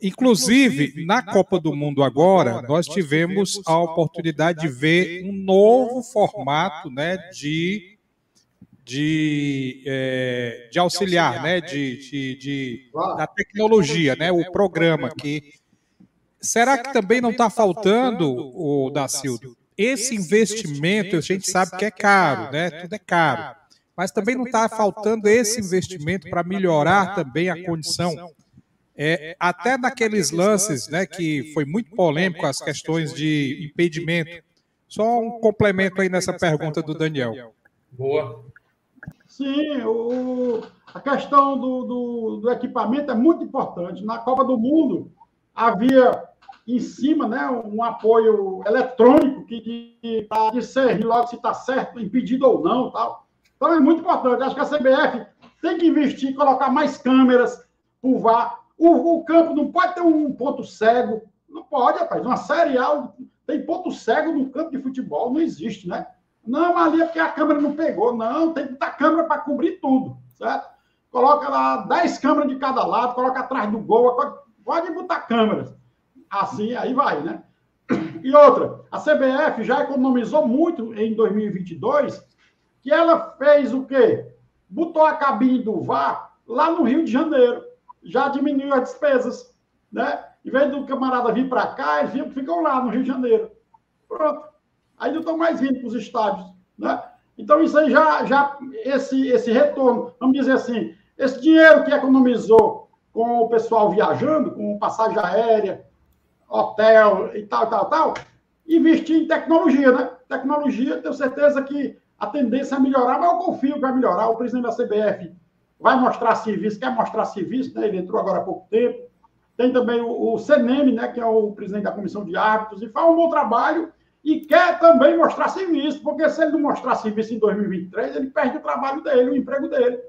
Inclusive, na Copa do Mundo agora, nós tivemos a oportunidade de ver um novo formato né, de de, é, de auxiliar, né, de, de, de, da tecnologia, né, o programa que será que também não está faltando o Dacildo? Esse investimento a gente sabe que é caro, né? Tudo é caro, mas também não está faltando esse investimento para melhorar também a condição. É, até naqueles lances, né, que foi muito polêmico as questões de impedimento. Só um complemento aí nessa pergunta do Daniel. Boa. Sim, o, a questão do, do, do, equipamento é muito importante. Na Copa do Mundo, havia em cima né, um apoio eletrônico que para discernir logo se está certo, impedido ou não. Tal. Então é muito importante. Acho que a CBF tem que investir, colocar mais câmeras por VAR. O, o campo não pode ter um ponto cego. Não pode, rapaz. Uma Série A tem ponto cego no campo de futebol, não existe, né? Não, ali é porque a câmera não pegou. Não, tem que botar câmera para cobrir tudo, certo? Coloca lá 10 câmeras de cada lado, coloca atrás do gol, pode botar câmeras. Assim, aí vai, né? E outra, a CBF já economizou muito em 2022, que ela fez o quê? Botou a cabine do VAR lá no Rio de Janeiro. Já diminuiu as despesas, né? Em vez do camarada vir para cá, eles ficam lá no Rio de Janeiro. Pronto não estão mais vindo para os estádios. Né? Então, isso aí já, já esse, esse retorno, vamos dizer assim, esse dinheiro que economizou com o pessoal viajando, com passagem aérea, hotel e tal, tal, tal, investir em tecnologia, né? Tecnologia, tenho certeza que a tendência é melhorar, mas eu confio que vai melhorar. O presidente da CBF vai mostrar serviço, quer mostrar serviço, né? Ele entrou agora há pouco tempo. Tem também o, o né? Que é o presidente da comissão de árbitros, e faz um bom trabalho e quer também mostrar serviço, porque se ele não mostrar serviço em 2023, ele perde o trabalho dele, o emprego dele.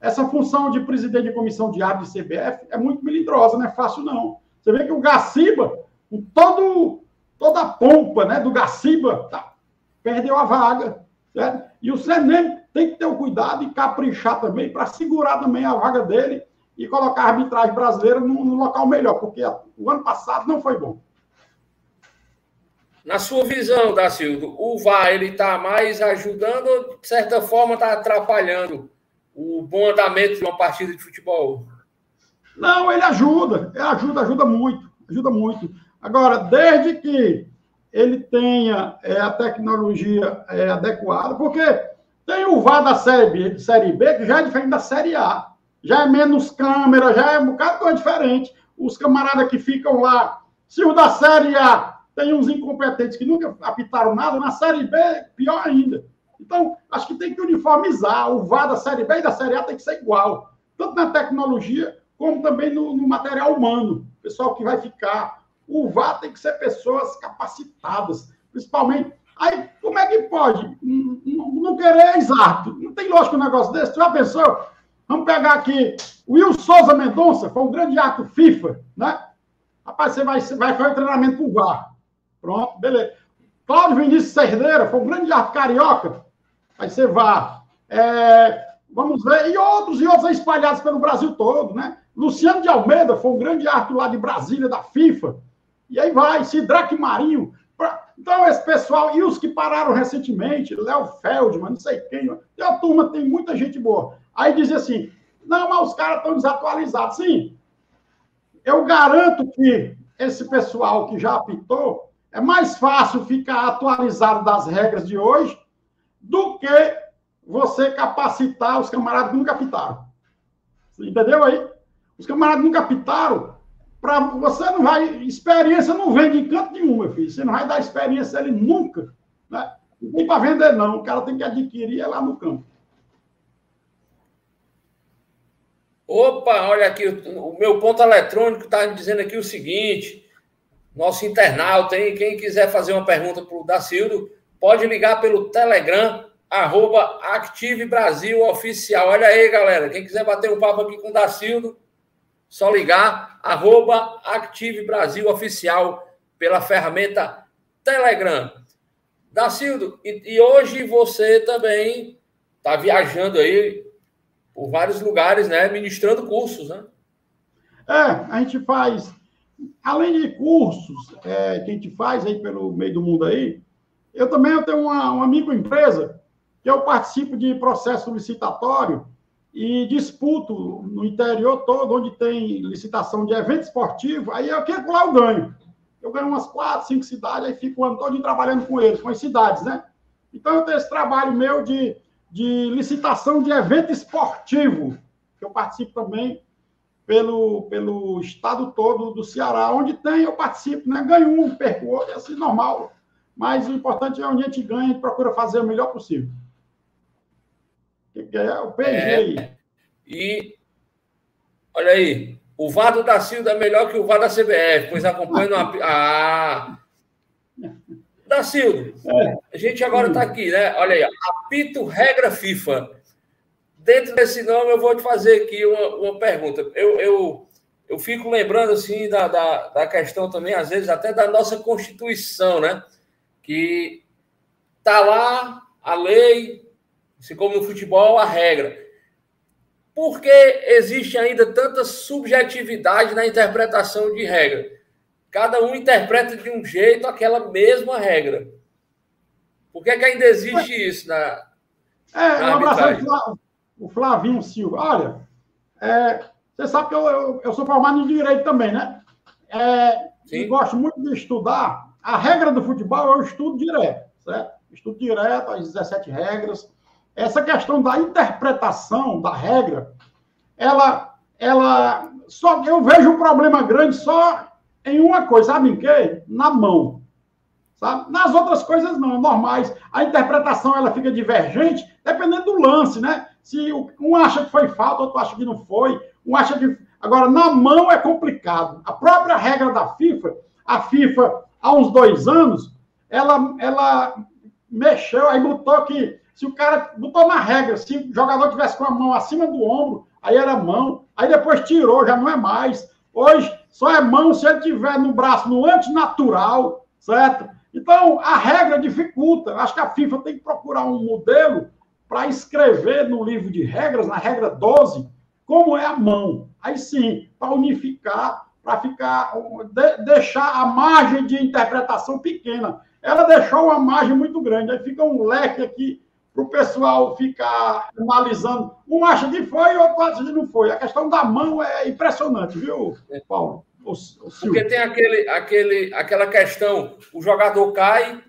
Essa função de presidente de comissão de árbitro de CBF é muito melindrosa, não é fácil não. Você vê que o Gaciba, com todo, toda a pompa né, do Gaciba, tá, perdeu a vaga. Certo? E o Senem tem que ter o cuidado e caprichar também para segurar também a vaga dele e colocar a arbitragem brasileira no, no local melhor, porque o ano passado não foi bom. Na sua visão, Dacildo, o VAR ele está mais ajudando ou, de certa forma, está atrapalhando o bom andamento de uma partida de futebol? Não, ele ajuda, ele ajuda, ajuda muito, ajuda muito. Agora, desde que ele tenha é, a tecnologia é, adequada, porque tem o VAR da série B, série B, que já é diferente da Série A. Já é menos câmera, já é um bocado diferente. Os camaradas que ficam lá, se o da Série A tem uns incompetentes que nunca apitaram nada, na Série B, pior ainda. Então, acho que tem que uniformizar. O VAR da Série B e da Série A tem que ser igual. Tanto na tecnologia, como também no, no material humano. Pessoal que vai ficar. O VAR tem que ser pessoas capacitadas, principalmente. Aí, como é que pode não, não, não querer exato? Não tem lógico um negócio desse. Tu já pensou? Vamos pegar aqui. O Will Souza Mendonça foi um grande ato FIFA, né? Rapaz, você vai, vai fazer treinamento para o VAR. Pronto, beleza. Cláudio Vinícius Cerdeira foi um grande arte carioca. Aí você vá. É, Vamos ver. E outros e outros espalhados pelo Brasil todo, né? Luciano de Almeida foi um grande árbitro lá de Brasília, da FIFA. E aí vai, Sidraque Marinho. Pra... Então, esse pessoal, e os que pararam recentemente, Léo Feldman, não sei quem. Tem uma turma, tem muita gente boa. Aí dizia assim: não, mas os caras estão desatualizados. Sim, eu garanto que esse pessoal que já apitou, é mais fácil ficar atualizado das regras de hoje do que você capacitar os camaradas que nunca apitaram. Entendeu aí? Os camaradas nunca apitaram. Pra, você não vai. Experiência não vende em canto nenhum, meu filho. Você não vai dar experiência ele nunca. Né? Não tem para vender, não. O cara tem que adquirir é lá no campo. Opa, olha aqui, o meu ponto eletrônico está dizendo aqui o seguinte: nosso internauta, hein? Quem quiser fazer uma pergunta para o Dacildo, pode ligar pelo Telegram, arroba Active Brasil Oficial. Olha aí, galera. Quem quiser bater um papo aqui com o Dacildo, só ligar, arroba Active Brasil Oficial pela ferramenta Telegram. Dacildo, e, e hoje você também está viajando aí por vários lugares, né? Ministrando cursos, né? É, a gente faz, além de cursos é, que a gente faz aí pelo meio do mundo aí, eu também eu tenho uma, uma microempresa que eu participo de processo licitatório e disputo no interior todo, onde tem licitação de evento esportivo, aí eu quero lá eu ganho. Eu ganho umas quatro, cinco cidades, aí fico o ano todo trabalhando com eles, com as cidades, né? Então eu tenho esse trabalho meu de de licitação de evento esportivo, que eu participo também pelo, pelo estado todo do Ceará. Onde tem, eu participo, né? Ganho um, perco outro, é assim, normal. Mas o importante é onde a gente ganha e procura fazer o melhor possível. Que é o PG é, aí. E olha aí, o Vado da Silva é melhor que o Vado da CBF, pois acompanha a. Ah, Dacildo, é. a gente agora está aqui, né? Olha aí, apito regra FIFA. Dentro desse nome, eu vou te fazer aqui uma, uma pergunta. Eu, eu, eu fico lembrando, assim, da, da, da questão também, às vezes, até da nossa Constituição, né? Que tá lá a lei, assim como no futebol, a regra. Por que existe ainda tanta subjetividade na interpretação de regra? Cada um interpreta de um jeito aquela mesma regra. Por que, é que ainda existe isso na. É, na um abraço o Flavinho Silva. Olha, é, você sabe que eu, eu, eu, sou formado em direito também, né? É, e gosto muito de estudar. A regra do futebol eu estudo direto, certo? Estudo direto as 17 regras. Essa questão da interpretação da regra, ela, ela só eu vejo um problema grande só em uma coisa, sabe em quê? Na mão. Sabe? Nas outras coisas não, normais. A interpretação ela fica divergente dependendo do lance, né? Se um acha que foi falta, outro acha que não foi, um acha que. Agora, na mão é complicado. A própria regra da FIFA, a FIFA, há uns dois anos, ela, ela mexeu, aí botou que se o cara botou na regra, se o jogador tivesse com a mão acima do ombro, aí era mão, aí depois tirou, já não é mais. Hoje, só é mão se ele tiver no braço no antinatural, certo? Então, a regra dificulta. Acho que a FIFA tem que procurar um modelo para escrever no livro de regras, na regra 12, como é a mão. Aí sim, para unificar, para ficar, de, deixar a margem de interpretação pequena. Ela deixou uma margem muito grande, aí fica um leque aqui para o pessoal ficar analisando. Um acha que foi, outro acha que não foi. A questão da mão é impressionante, viu, Paulo? O, o Porque tem aquele, aquele, aquela questão: o jogador cai,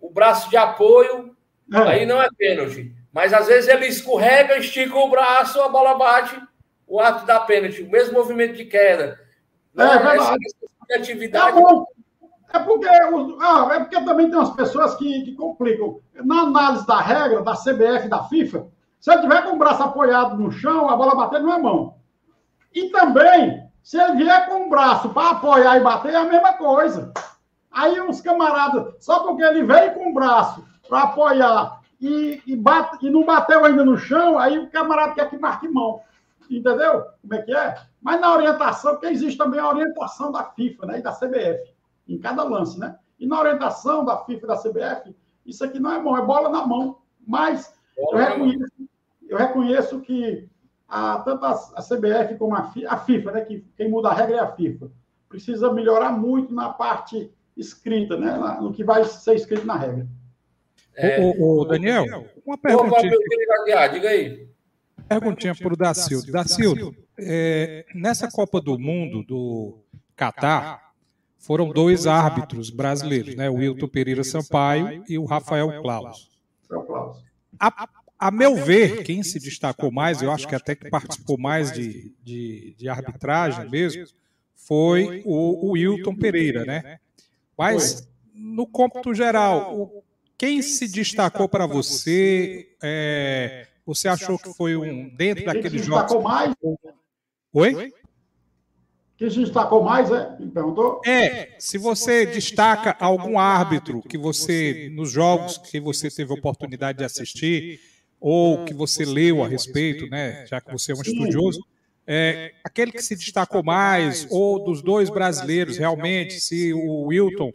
o braço de apoio, é. aí não é pênalti. Mas às vezes ele escorrega, estica o braço, a bola bate, o ato da pênalti, o mesmo movimento de queda. É, é verdade. Atividade. É. É porque, ah, é porque também tem umas pessoas que, que complicam. Na análise da regra, da CBF da FIFA, se ele tiver com o braço apoiado no chão, a bola bater não é mão. E também, se ele vier com o braço para apoiar e bater, é a mesma coisa. Aí uns camaradas, só porque ele veio com o braço para apoiar e, e, bate, e não bateu ainda no chão, aí o camarada quer que marque mão. Entendeu? Como é que é? Mas na orientação, porque existe também a orientação da FIFA né, e da CBF em cada lance, né? E na orientação da FIFA e da CBF, isso aqui não é bom, é bola na mão. Mas eu reconheço, eu reconheço que a, tanto a, a CBF como a, a FIFA, né, que quem muda a regra é a FIFA, precisa melhorar muito na parte escrita, né, no que vai ser escrito na regra. É... O, o, Daniel, uma pergunta. Diga aí. Perguntinha para o Dacildo. Dacildo, é, nessa Copa do Mundo do Catar, foram dois árbitros brasileiros, né? O Wilton Pereira Sampaio e o Rafael Claus. A, a meu ver, quem se destacou mais, eu acho que até que participou mais de, de, de arbitragem mesmo, foi o, o Wilton Pereira, né? Mas, no cômputo geral, quem se destacou para você? É, você achou que foi um dentro daqueles jogos? mais? Oi? Quem se destacou mais, é? Me perguntou? É, se você destaca algum árbitro que você, nos jogos que você teve oportunidade de assistir, ou que você leu a respeito, né, já que você é um estudioso, é, aquele que se destacou mais, ou dos dois brasileiros, realmente, se o Wilton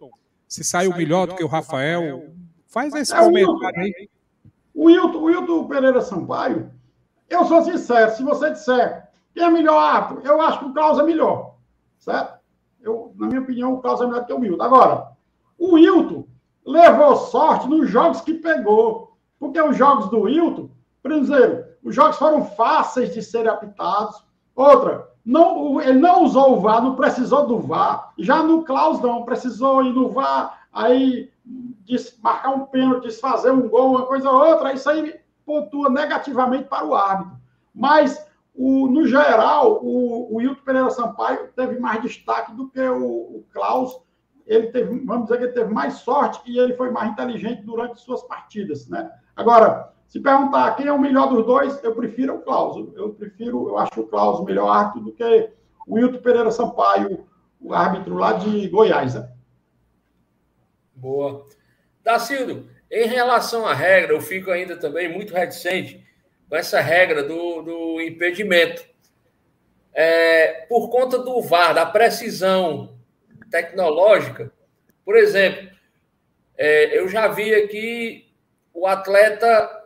se saiu melhor do que o Rafael, faz esse é, comentário aí. O Wilton, o Wilton Pereira Sampaio, eu sou sincero, se você disser quem é melhor árbitro, eu acho que o Klaus é melhor, certo? Eu, na minha opinião, o Klaus é melhor que o Wilton. Agora, o Wilton levou sorte nos jogos que pegou, porque os jogos do Wilton, exemplo, os jogos foram fáceis de serem apitados. Outra, não, ele não usou o VAR, não precisou do VAR. Já no Klaus, não, precisou ir no VAR, aí marcar um pênalti, desfazer um gol, uma coisa ou outra, isso aí pontua negativamente para o árbitro. Mas, o, no geral, o, o Hilton Pereira Sampaio teve mais destaque do que o, o Klaus. Ele teve, vamos dizer que ele teve mais sorte e ele foi mais inteligente durante suas partidas, né? Agora, se perguntar quem é o melhor dos dois, eu prefiro o Klaus. Eu prefiro, eu acho o Klaus o melhor árbitro do que o Hilton Pereira Sampaio, o árbitro lá de Goiás, né? Boa. Dacildo, em relação à regra, eu fico ainda também muito reticente com essa regra do, do impedimento. É, por conta do VAR, da precisão tecnológica, por exemplo, é, eu já vi aqui o atleta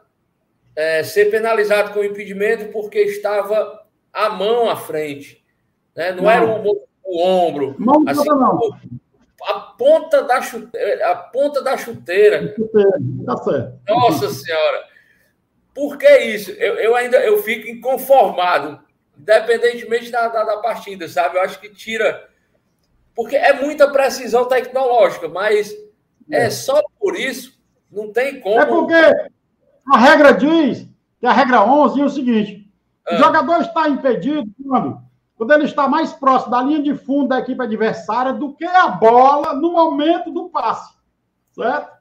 é, ser penalizado com impedimento porque estava a mão à frente. Né? Não, não. era o, o ombro. Não, assim, não a ponta da chuteira. A ponta da chuteira. Nossa Senhora! Por que isso? Eu, eu ainda eu fico inconformado, independentemente da, da, da, partida, sabe? Eu acho que tira. Porque é muita precisão tecnológica, mas é, é só por isso, não tem como. É porque a regra diz, que a regra 11 é o seguinte: ah. o jogador está impedido quando quando ele está mais próximo da linha de fundo da equipe adversária do que a bola no momento do passe. Certo?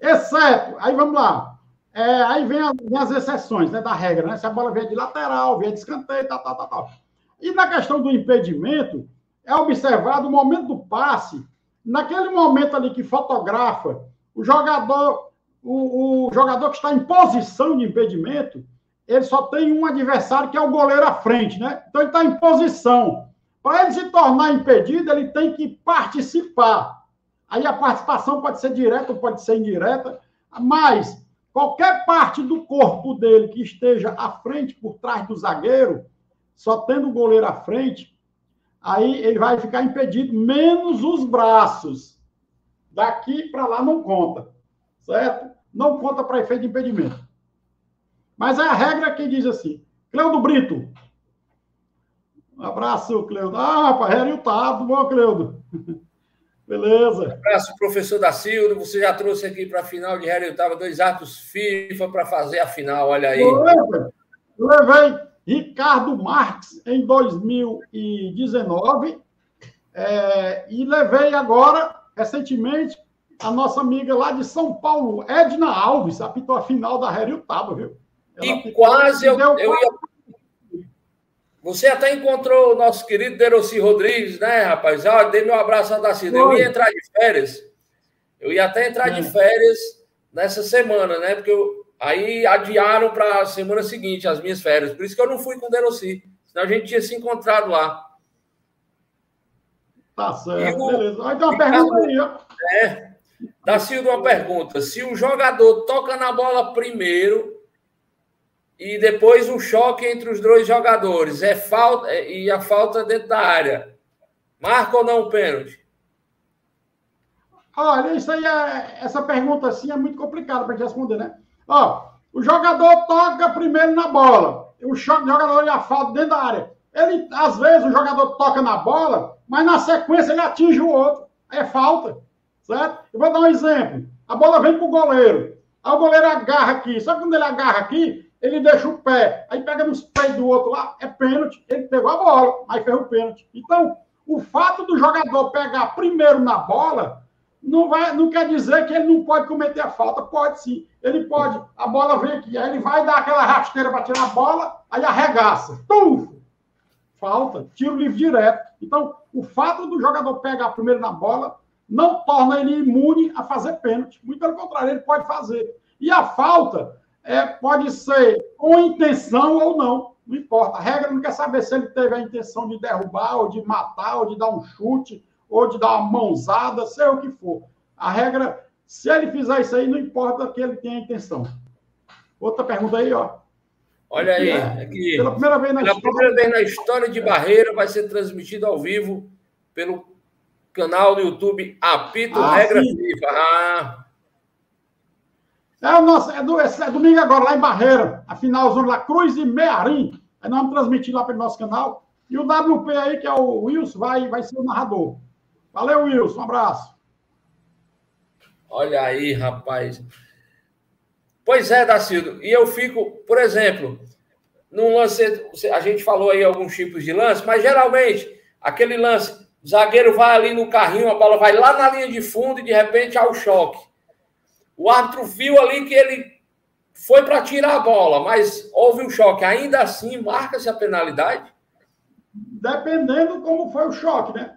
Exceto, aí vamos lá. É, aí vem, a, vem, as exceções né, da regra, né? Se a bola vier de lateral, vier de escanteio, tal, tal, tal, tal. E na questão do impedimento, é observado o momento do passe, naquele momento ali que fotografa o jogador, o, o jogador que está em posição de impedimento, ele só tem um adversário que é o goleiro à frente, né? Então ele está em posição. Para ele se tornar impedido, ele tem que participar. Aí a participação pode ser direta ou pode ser indireta, mas qualquer parte do corpo dele que esteja à frente, por trás do zagueiro, só tendo o goleiro à frente, aí ele vai ficar impedido, menos os braços. Daqui para lá não conta, certo? Não conta para efeito de impedimento. Mas é a regra que diz assim. Cleudo Brito. Um abraço, Cleudo. Ah, rapaz, era o Tudo bom, Cleudo? <laughs> Beleza. Um abraço, professor da Silva. Você já trouxe aqui para a final de Harry Tava dois atos FIFA para fazer a final. Olha aí. Eu levei Ricardo Marques em 2019 é, e levei agora, recentemente, a nossa amiga lá de São Paulo, Edna Alves, apitou a final da Harry Tava, viu? E quase eu, eu ia. Você até encontrou o nosso querido Deroci Rodrigues, né, rapaz? Ah, dei meu abraço da Cida. Eu ia entrar de férias. Eu ia até entrar de é. férias nessa semana, né? Porque eu, aí adiaram para a semana seguinte as minhas férias. Por isso que eu não fui com o Deroci. Senão a gente tinha se encontrado lá. Tá certo, o, beleza. Aí tem uma pergunta aí, ó. É. Da Silva, uma pergunta. Se o jogador toca na bola primeiro, e depois um choque entre os dois jogadores. É falta é, e a falta dentro da área. Marca ou não o pênalti? Olha, isso aí é, essa pergunta assim é muito complicada para responder, né? Ó, o jogador toca primeiro na bola. O choque do jogador e a falta dentro da área. Ele, às vezes, o jogador toca na bola, mas na sequência ele atinge o outro. É falta. Certo? Eu vou dar um exemplo. A bola vem para o goleiro. Aí o goleiro agarra aqui. Só que quando ele agarra aqui, ele deixa o pé. Aí pega nos pés do outro lá, é pênalti. Ele pegou a bola, aí fez o pênalti. Então, o fato do jogador pegar primeiro na bola não, vai, não quer dizer que ele não pode cometer a falta. Pode sim. Ele pode. A bola vem aqui, aí ele vai dar aquela rasteira para tirar a bola, aí arregaça. Tuf! Falta, tiro livre direto. Então, o fato do jogador pegar primeiro na bola não torna ele imune a fazer pênalti. Muito pelo contrário, ele pode fazer. E a falta é, pode ser com intenção ou não. Não importa. A regra não quer saber se ele teve a intenção de derrubar, ou de matar, ou de dar um chute, ou de dar uma mãozada, seja o que for. A regra, se ele fizer isso aí, não importa que ele tenha intenção. Outra pergunta aí, ó. Olha aí, aqui. Pela primeira vez na pela história. primeira vez na história de Barreira, vai ser transmitido ao vivo pelo canal do YouTube Apito ah, Regra sim. FIFA. Ah. É, o nosso, é, do, é domingo agora, lá em Barreira. A finalzona lá, Cruz e Mearim. Aí nós vamos transmitir lá pelo nosso canal. E o WP aí, que é o Wilson, vai, vai ser o narrador. Valeu, Wilson. Um abraço. Olha aí, rapaz. Pois é, Dacildo. E eu fico, por exemplo, num lance. A gente falou aí alguns tipos de lance, mas geralmente aquele lance, o zagueiro vai ali no carrinho, a bola vai lá na linha de fundo e de repente há o choque. O árbitro viu ali que ele foi para tirar a bola, mas houve um choque. Ainda assim, marca-se a penalidade? Dependendo como foi o choque, né?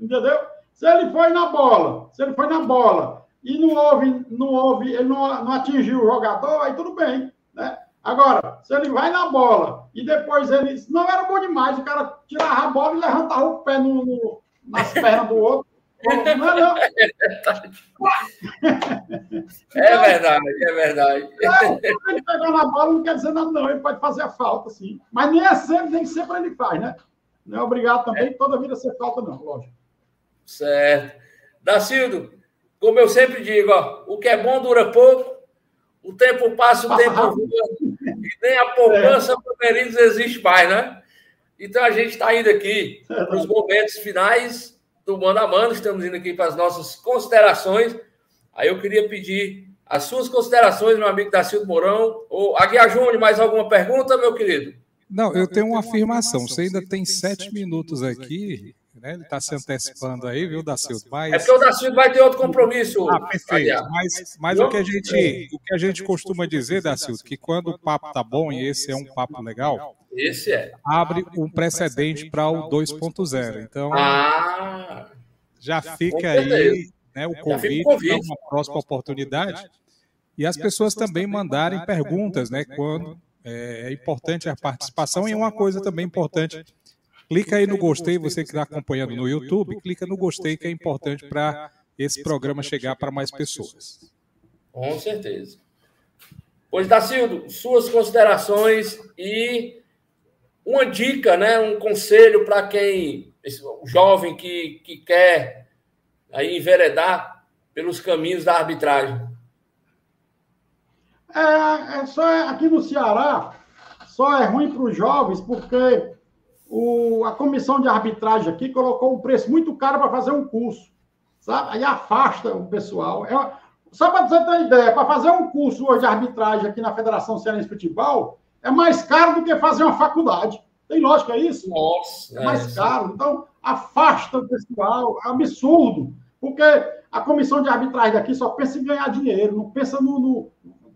Entendeu? Se ele foi na bola, se ele foi na bola e não houve, não houve, ele não, não atingiu o jogador, aí tudo bem, né? Agora, se ele vai na bola e depois ele. Não era bom demais, o cara tirava a bola e levantava o pé no, no nas pernas do outro. Não, é. É verdade, é verdade. É, ele pegar na bola não quer dizer nada, não. Ele pode fazer a falta, sim. Mas nem é sempre, nem sempre ele faz, né? Não é obrigado também é. toda vida ser falta, não, lógico. Certo. Dacildo, como eu sempre digo, ó, o que é bom dura pouco, o tempo passa, o passa tempo voa, e nem a poupança é. existe mais, né? Então a gente está indo aqui é. para os momentos finais do Mano a Mano, estamos indo aqui para as nossas considerações. Aí eu queria pedir as suas considerações, meu amigo Dacildo Mourão. Ou Aguiar Júnior, mais alguma pergunta, meu querido? Não, eu tenho uma afirmação. Você ainda tem sete minutos aqui né? Ele está se antecipando aí, viu, Dacildo? Mas... É porque o Dacildo vai ter outro compromisso. Ah, perfeito. Mas, mas o, que a gente, o que a gente costuma dizer, Dacildo, que quando o papo tá bom, e esse é um papo legal, esse é. abre um precedente para o 2.0. Então, ah, já fica aí né, o convite para uma próxima oportunidade. E as pessoas também mandarem perguntas, né? Quando é, é importante a participação e uma coisa também importante Clica aí no gostei, você que está acompanhando no YouTube, clica no gostei que é importante para esse programa chegar para mais pessoas. Com certeza. Pois, Dacildo, suas considerações e uma dica, né, um conselho para quem, o jovem que, que quer aí enveredar pelos caminhos da arbitragem. É, é só aqui no Ceará, só é ruim para os jovens porque o, a comissão de arbitragem aqui colocou um preço muito caro para fazer um curso, sabe? Aí afasta o pessoal. É, só para você ter uma ideia, para fazer um curso hoje de arbitragem aqui na Federação Cearense de Futebol, é mais caro do que fazer uma faculdade. Tem lógica isso? Nossa. É mais é, caro. Então, afasta o pessoal. É absurdo. Porque a comissão de arbitragem daqui só pensa em ganhar dinheiro, não pensa no, no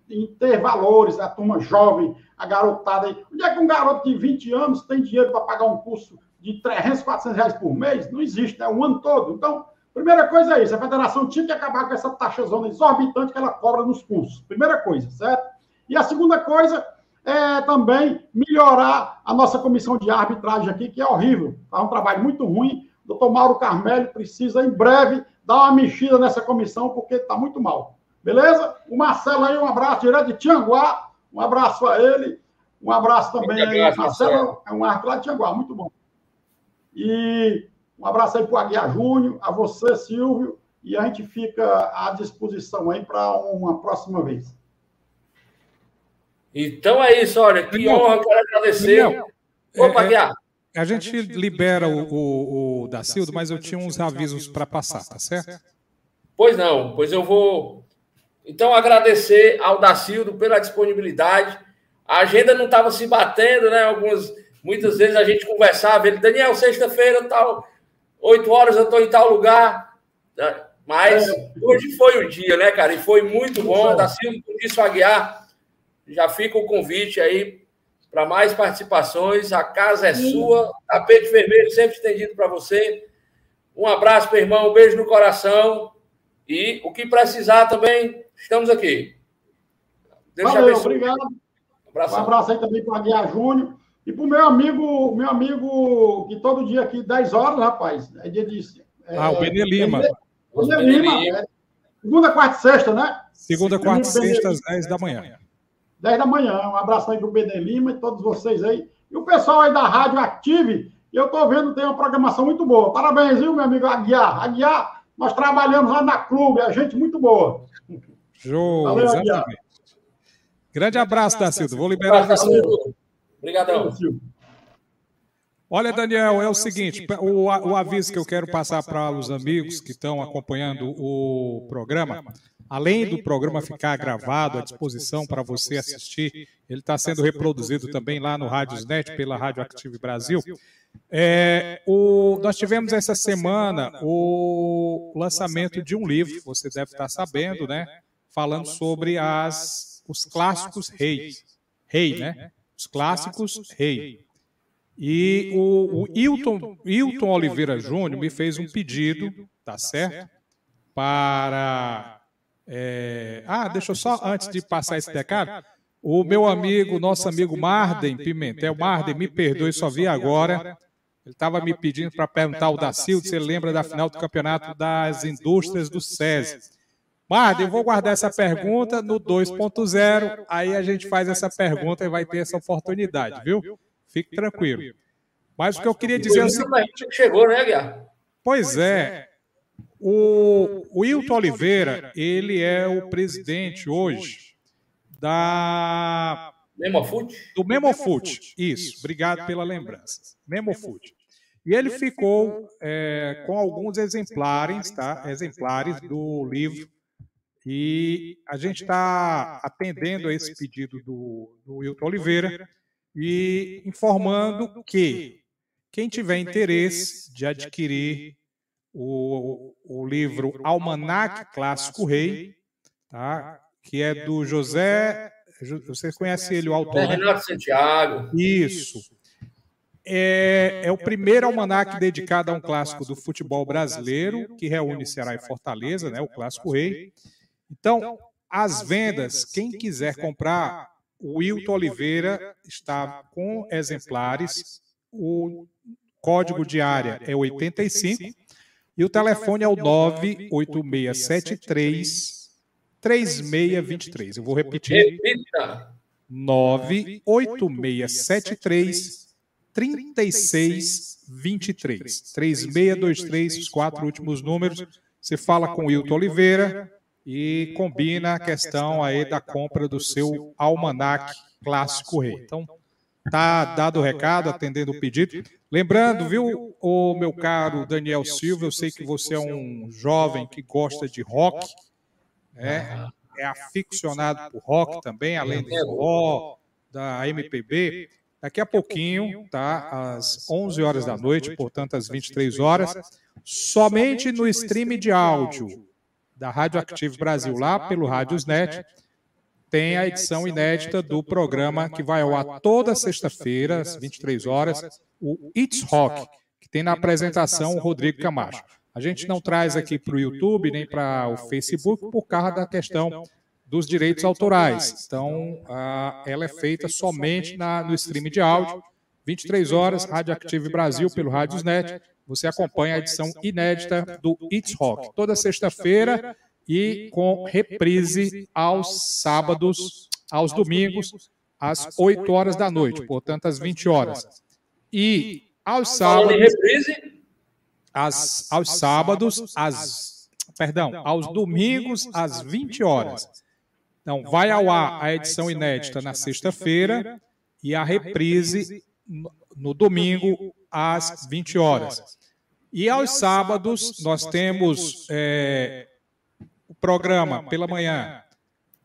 em ter valores, a turma jovem, a garotada aí. Onde é que um garoto de 20 anos tem dinheiro para pagar um curso de 300, 400 reais por mês? Não existe, né? O ano todo. Então, primeira coisa é isso. A federação tinha que acabar com essa taxa zona exorbitante que ela cobra nos cursos. Primeira coisa, certo? E a segunda coisa é também melhorar a nossa comissão de arbitragem aqui, que é horrível. Está um trabalho muito ruim. O doutor Mauro Carmelho precisa, em breve, dar uma mexida nessa comissão, porque está muito mal. Beleza? O Marcelo aí, um abraço direto de Tianguá. Um abraço a ele. Um abraço também aí, Marcelo, Marcelo, é um árbitro lá de Tianguá, muito bom. E um abraço aí para o Aguiar Júnior, a você, Silvio, e a gente fica à disposição aí para uma próxima vez. Então é isso, olha, que honra, quero agradecer. Daniel, Opa, é, Aguiar. A gente libera o, o, o Dacildo, mas eu tinha uns avisos para passar, tá certo? Pois não, pois eu vou. Então, agradecer ao Dacildo pela disponibilidade. A agenda não estava se batendo, né? Algumas, muitas vezes a gente conversava, ele, Daniel, sexta-feira, tal, oito horas eu estou em tal lugar. Mas hoje foi o dia, né, cara? E foi muito bom. Dacildo, como disse o Aguiar, já fica o convite aí para mais participações. A casa é Sim. sua, tapete vermelho sempre estendido para você. Um abraço, meu irmão, um beijo no coração. E o que precisar também, estamos aqui. Deus Valeu, obrigado. Um, um abraço aí também para a Guia Júnior. E para o meu amigo, meu amigo, que todo dia aqui, 10 horas, rapaz, é dia de. É, ah, o Benê Lima. Benê Lima. É, segunda, quarta e sexta, né? Segunda, quarta e sexta, às 10 da manhã. 10 da manhã. Um abraço aí para o Benê Lima e todos vocês aí. E o pessoal aí da Rádio Active, eu estou vendo tem uma programação muito boa. Parabéns, viu, meu amigo Aguiar? Aguiar, nós trabalhamos lá na clube, a gente muito boa. Show, Valeu, exatamente. Aguiar. Grande abraço, Dacildo. Vou liberar você. Obrigadão. Olha, Daniel, é o seguinte: o, o aviso que eu quero passar para os amigos que estão acompanhando o programa. Além do programa ficar gravado à disposição para você assistir, ele está sendo reproduzido também lá no Rádiosnet, pela Rádio Active Brasil. É, o, nós tivemos essa semana o lançamento de um livro, você deve estar sabendo, né? Falando sobre as, os clássicos reis. Rei, né? Os clássicos rei. E o, o Hilton, Hilton Oliveira Júnior me fez um pedido, tá certo? Para. É, ah, deixa eu só, antes de passar esse recado, o meu amigo, nosso amigo Marden Pimentel, Marden, me perdoe, só vi agora. Ele estava me pedindo para perguntar ao Dacildo se ele lembra da final do campeonato das indústrias do SESI. Marden, eu vou guardar essa pergunta no 2.0, aí a gente faz essa pergunta e vai ter essa oportunidade, viu? Fique tranquilo. Mas o que eu queria dizer é o seguinte... Chegou, né, Guiar? Pois é. O, o Wilton Oliveira, ele é o presidente hoje da... Memofood? Do Memofood, isso. Obrigado pela lembrança. Memofood. E ele ficou é, com alguns exemplares, tá? Exemplares do livro. E a gente está atendendo a esse pedido do, do Wilton Oliveira e informando que quem tiver interesse de adquirir o, o livro Almanac Clássico Rei, tá? que é do José. Você conhece ele, o autor? É Renato Santiago. Isso. É, é o primeiro almanac dedicado a um clássico do futebol brasileiro, que reúne Ceará e Fortaleza, né, o Clássico Rei. Então, as vendas, quem quiser comprar, o Wilton Oliveira está com exemplares. O código de área é 85 e o telefone é o 98673 3623. Eu vou repetir. 98673 3623. 3623, os quatro últimos números. Você fala com o Wilton Oliveira e combina a questão aí da compra do seu almanac clássico rei. Então, tá dado o recado, atendendo o pedido. Lembrando, viu, o meu caro Daniel Silva, eu sei que você é um jovem que gosta de rock, né? é aficionado por rock também, além do forró, da MPB. Daqui a pouquinho, tá? Às 11 horas da noite, portanto, às 23 horas, somente no stream de áudio da Rádio Active Brasil, lá pelo Rádiosnet, tem a edição inédita do programa que vai ao ar toda sexta-feira, às 23 horas, o It's Rock, que tem na apresentação o Rodrigo Camacho. A gente não traz aqui para o YouTube nem para o Facebook por causa da questão dos direitos autorais. Então, a, ela é feita somente na, no stream de áudio, 23 horas, Rádio Active Brasil pelo Rádiosnet. Você acompanha a edição inédita do It's Rock, toda sexta-feira e com reprise aos sábados, aos domingos, às 8 horas da noite, portanto, às 20 horas. E aos sábados, reprise, às, aos sábados, às, perdão, aos domingos, às 20 horas. Então, vai ao ar a edição inédita na sexta-feira e a reprise no, no domingo, às 20 horas. E aos sábados, nós temos é, o programa pela manhã,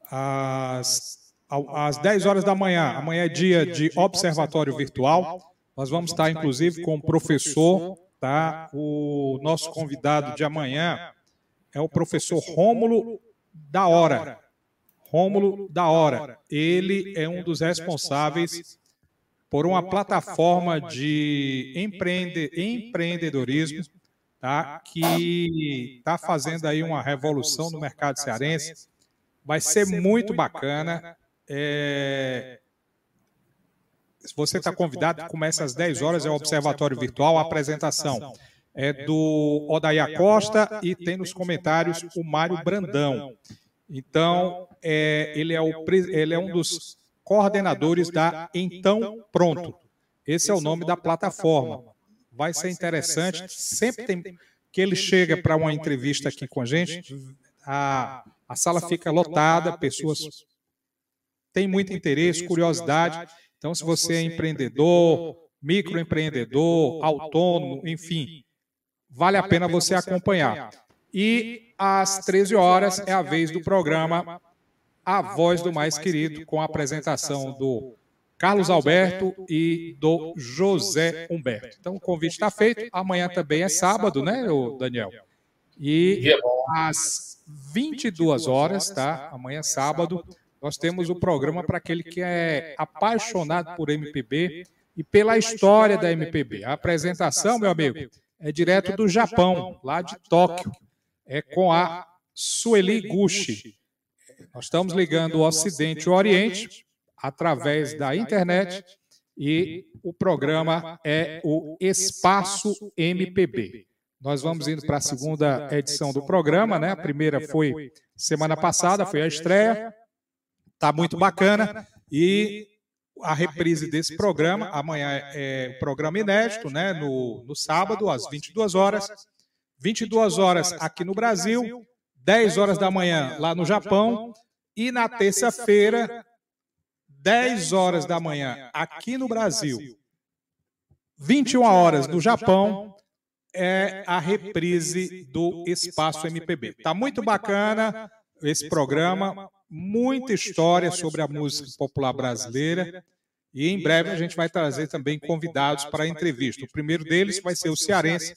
às, às 10 horas da manhã. Amanhã é dia de observatório virtual. Nós vamos estar, inclusive, com o professor, tá? O nosso convidado de amanhã é o professor Rômulo da Hora. Rômulo da Hora. Ele é um dos responsáveis por uma plataforma de empreende, empreendedorismo, tá? que está fazendo aí uma revolução no mercado cearense. Vai ser muito bacana. É, Se você está convidado, começa às 10 horas, é o Observatório Virtual, a apresentação é do Odaia Costa e tem nos comentários o Mário Brandão. Então, é, ele, é o, ele é um dos coordenadores da Então Pronto. Esse é o nome da plataforma. Vai ser interessante. Sempre tem que ele chega para uma entrevista aqui com a gente, a, a sala fica lotada, pessoas têm muito interesse, curiosidade. Então, se você é empreendedor, microempreendedor, autônomo, enfim, vale a pena você acompanhar. E às 13 horas é a vez do programa A Voz do Mais Querido, com a apresentação do Carlos Alberto e do José Humberto. Então, o convite está feito. Amanhã também é sábado, né, ô Daniel? E bom. às 22 horas, tá? Amanhã é sábado, nós temos o programa para aquele que é apaixonado por MPB e pela história da MPB. A apresentação, meu amigo, é direto do Japão, lá de Tóquio. É com a Sueli Gucci. Nós estamos ligando o Ocidente e o Oriente através da internet e o programa é o Espaço MPB. Nós vamos indo para a segunda edição do programa, né? A primeira foi semana passada, foi a estreia. Tá muito bacana e a reprise desse programa amanhã é o programa inédito, né? No, no sábado às 22 horas, 22 horas aqui no Brasil, 10 horas da manhã lá no Japão e na terça-feira 10 horas da manhã aqui no Brasil, 21 horas no Japão, é a reprise do Espaço MPB. Tá muito bacana esse programa, muita história sobre a música popular brasileira. E em breve a gente vai trazer também convidados para a entrevista. O primeiro deles vai ser o cearense,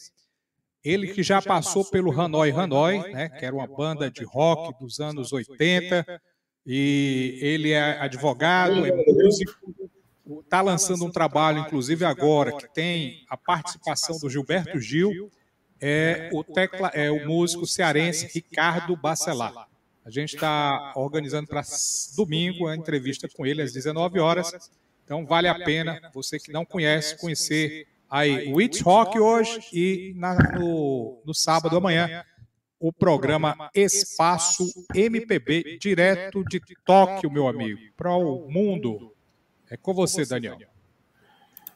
ele que já passou pelo Hanoi Hanoi, né, que era uma banda de rock dos anos 80, e ele é advogado, é músico, está lançando um trabalho, inclusive agora, que tem a participação do Gilberto Gil, é o, tecla, é o músico cearense Ricardo Bacelar. A gente está organizando para domingo a entrevista com ele às 19 horas. Então vale a pena, você que não conhece, conhecer aí o It's Rock hoje e na, no, no sábado amanhã o programa Espaço MPB, direto de Tóquio, meu amigo, para o mundo. É com você, Daniel.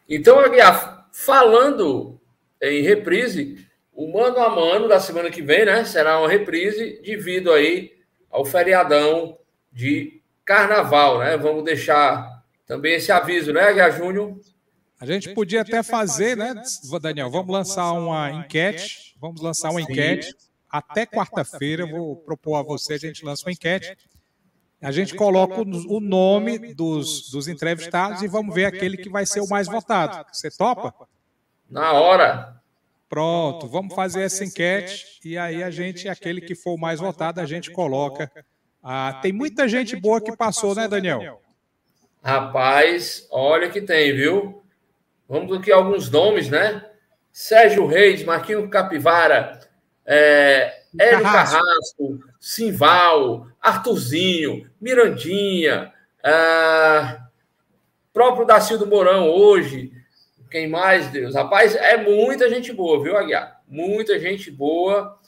Então, Aguiar, falando em reprise, o mano a mano da semana que vem, né? Será uma reprise devido aí ao feriadão de carnaval, né? Vamos deixar também esse aviso, né, Aguiar Júnior? A gente podia até fazer, né, Daniel? Vamos lançar uma enquete. Vamos lançar uma enquete. Até quarta-feira, eu vou propor a você, a gente lança uma enquete. A gente coloca o nome dos, dos entrevistados e vamos ver aquele que vai ser o mais votado. Você topa? Na hora. Pronto, vamos fazer essa enquete e aí a gente, aquele que for o mais votado, a gente coloca. Ah, tem muita gente boa que passou, né, Daniel? Rapaz, olha que tem, viu? Vamos aqui alguns nomes, né? Sérgio Reis, Marquinhos Capivara, é, Hélio Carrasco. Carrasco, Simval, Artuzinho, Mirandinha, ah, próprio Dacildo Mourão hoje. Quem mais, Deus? Rapaz, é muita gente boa, viu, Aguiar? Muita gente boa.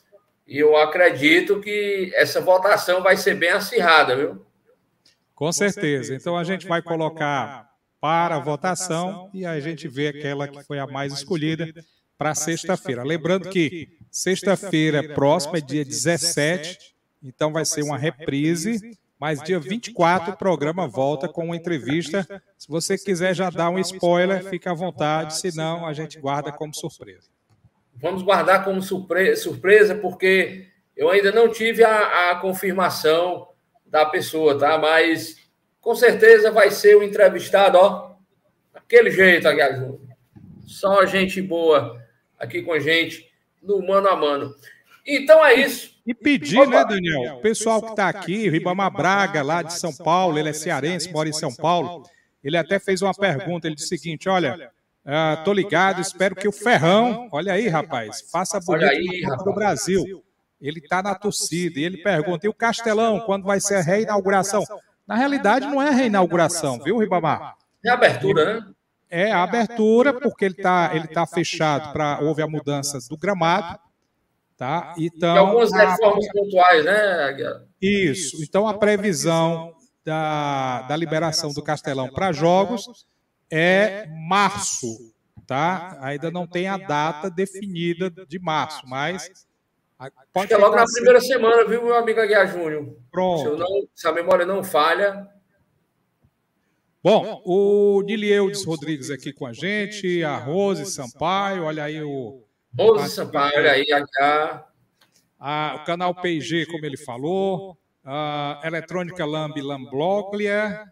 E eu acredito que essa votação vai ser bem acirrada, viu? Com certeza. Então a gente vai colocar para a votação e a gente vê aquela que foi a mais escolhida para sexta-feira. Lembrando que sexta-feira próxima é dia 17, então vai ser uma reprise, mas dia 24 o programa volta com uma entrevista. Se você quiser já dar um spoiler, fica à vontade, senão a gente guarda como surpresa. Vamos guardar como surpresa, porque eu ainda não tive a, a confirmação da pessoa, tá? Mas com certeza vai ser o entrevistado, ó, daquele jeito, Aguiar Júnior. Só gente boa aqui com a gente no mano a mano. Então é isso. E pedir, né, Daniel? O pessoal que está aqui, o Ribamar Braga, lá de São Paulo, ele é cearense, mora em São Paulo. Ele até fez uma pergunta, ele disse o seguinte: olha, uh, tô ligado, espero que o Ferrão, olha aí, rapaz, faça bonito do Brasil. Ele está na torcida e ele pergunta: e o Castelão, quando vai ser a reinauguração? Na realidade, não é a reinauguração, viu, Ribamar? É abertura, né? É a abertura, porque ele está ele tá fechado para. Houve a mudança do gramado. Tá? Então, e algumas reformas a, pontuais, né, Isso. Então, a previsão da, da liberação do Castelão para jogos é março. Tá? Ainda não tem a data definida de março, mas Pode Acho que é logo na primeira semana, viu, meu amigo Aguiar Júnior? Pronto. Se, não, se, a memória não falha. Bom, o Nilieudes Rodrigues aqui com a gente, a Rose Sampaio, olha aí o. Rose Sampaio, olha aí, Aguiar. A, o canal PG, como ele falou. A Eletrônica Lambi Lambloglia.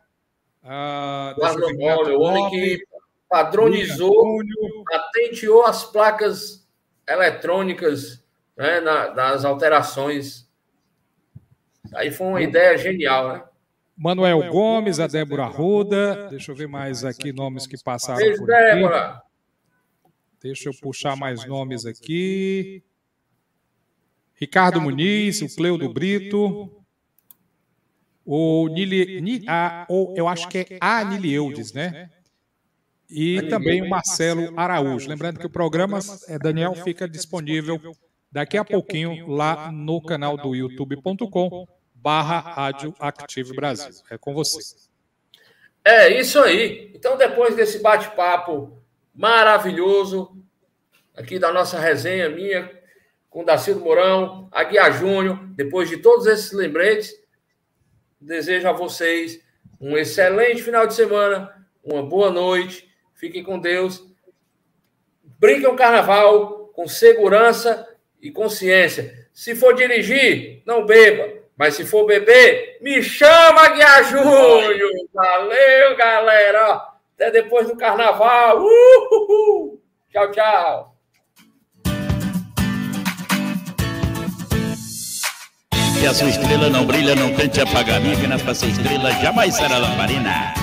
o homem que padronizou, patenteou as placas eletrônicas né, na, nas alterações. Aí foi uma ideia genial, né? Manuel Gomes, a Débora Ruda. Deixa eu ver mais aqui nomes que passaram Beijo, por Débora. Deixa eu puxar mais nomes aqui. Ricardo Muniz, o Cleudo Brito. O Nili, a, ou, eu acho que é a Nilieudes, né? E também o Marcelo Araújo. Lembrando que o programa, é, Daniel, fica disponível daqui a pouquinho lá no canal do youtube.com barra Rádio Active Brasil. É com você. É isso aí. Então, depois desse bate-papo maravilhoso aqui da nossa resenha minha com Dacildo Mourão, Aguiar Júnior, depois de todos esses lembretes, desejo a vocês um excelente final de semana, uma boa noite, fiquem com Deus, brinquem o carnaval com segurança e consciência. Se for dirigir, não beba. Mas se for beber, me chama, Guia Júnior. Valeu, galera. Até depois do carnaval. Uhul. Tchau, tchau. Se a sua estrela não brilha, não tente apagar minha, que nasce ser estrela jamais será lamparina.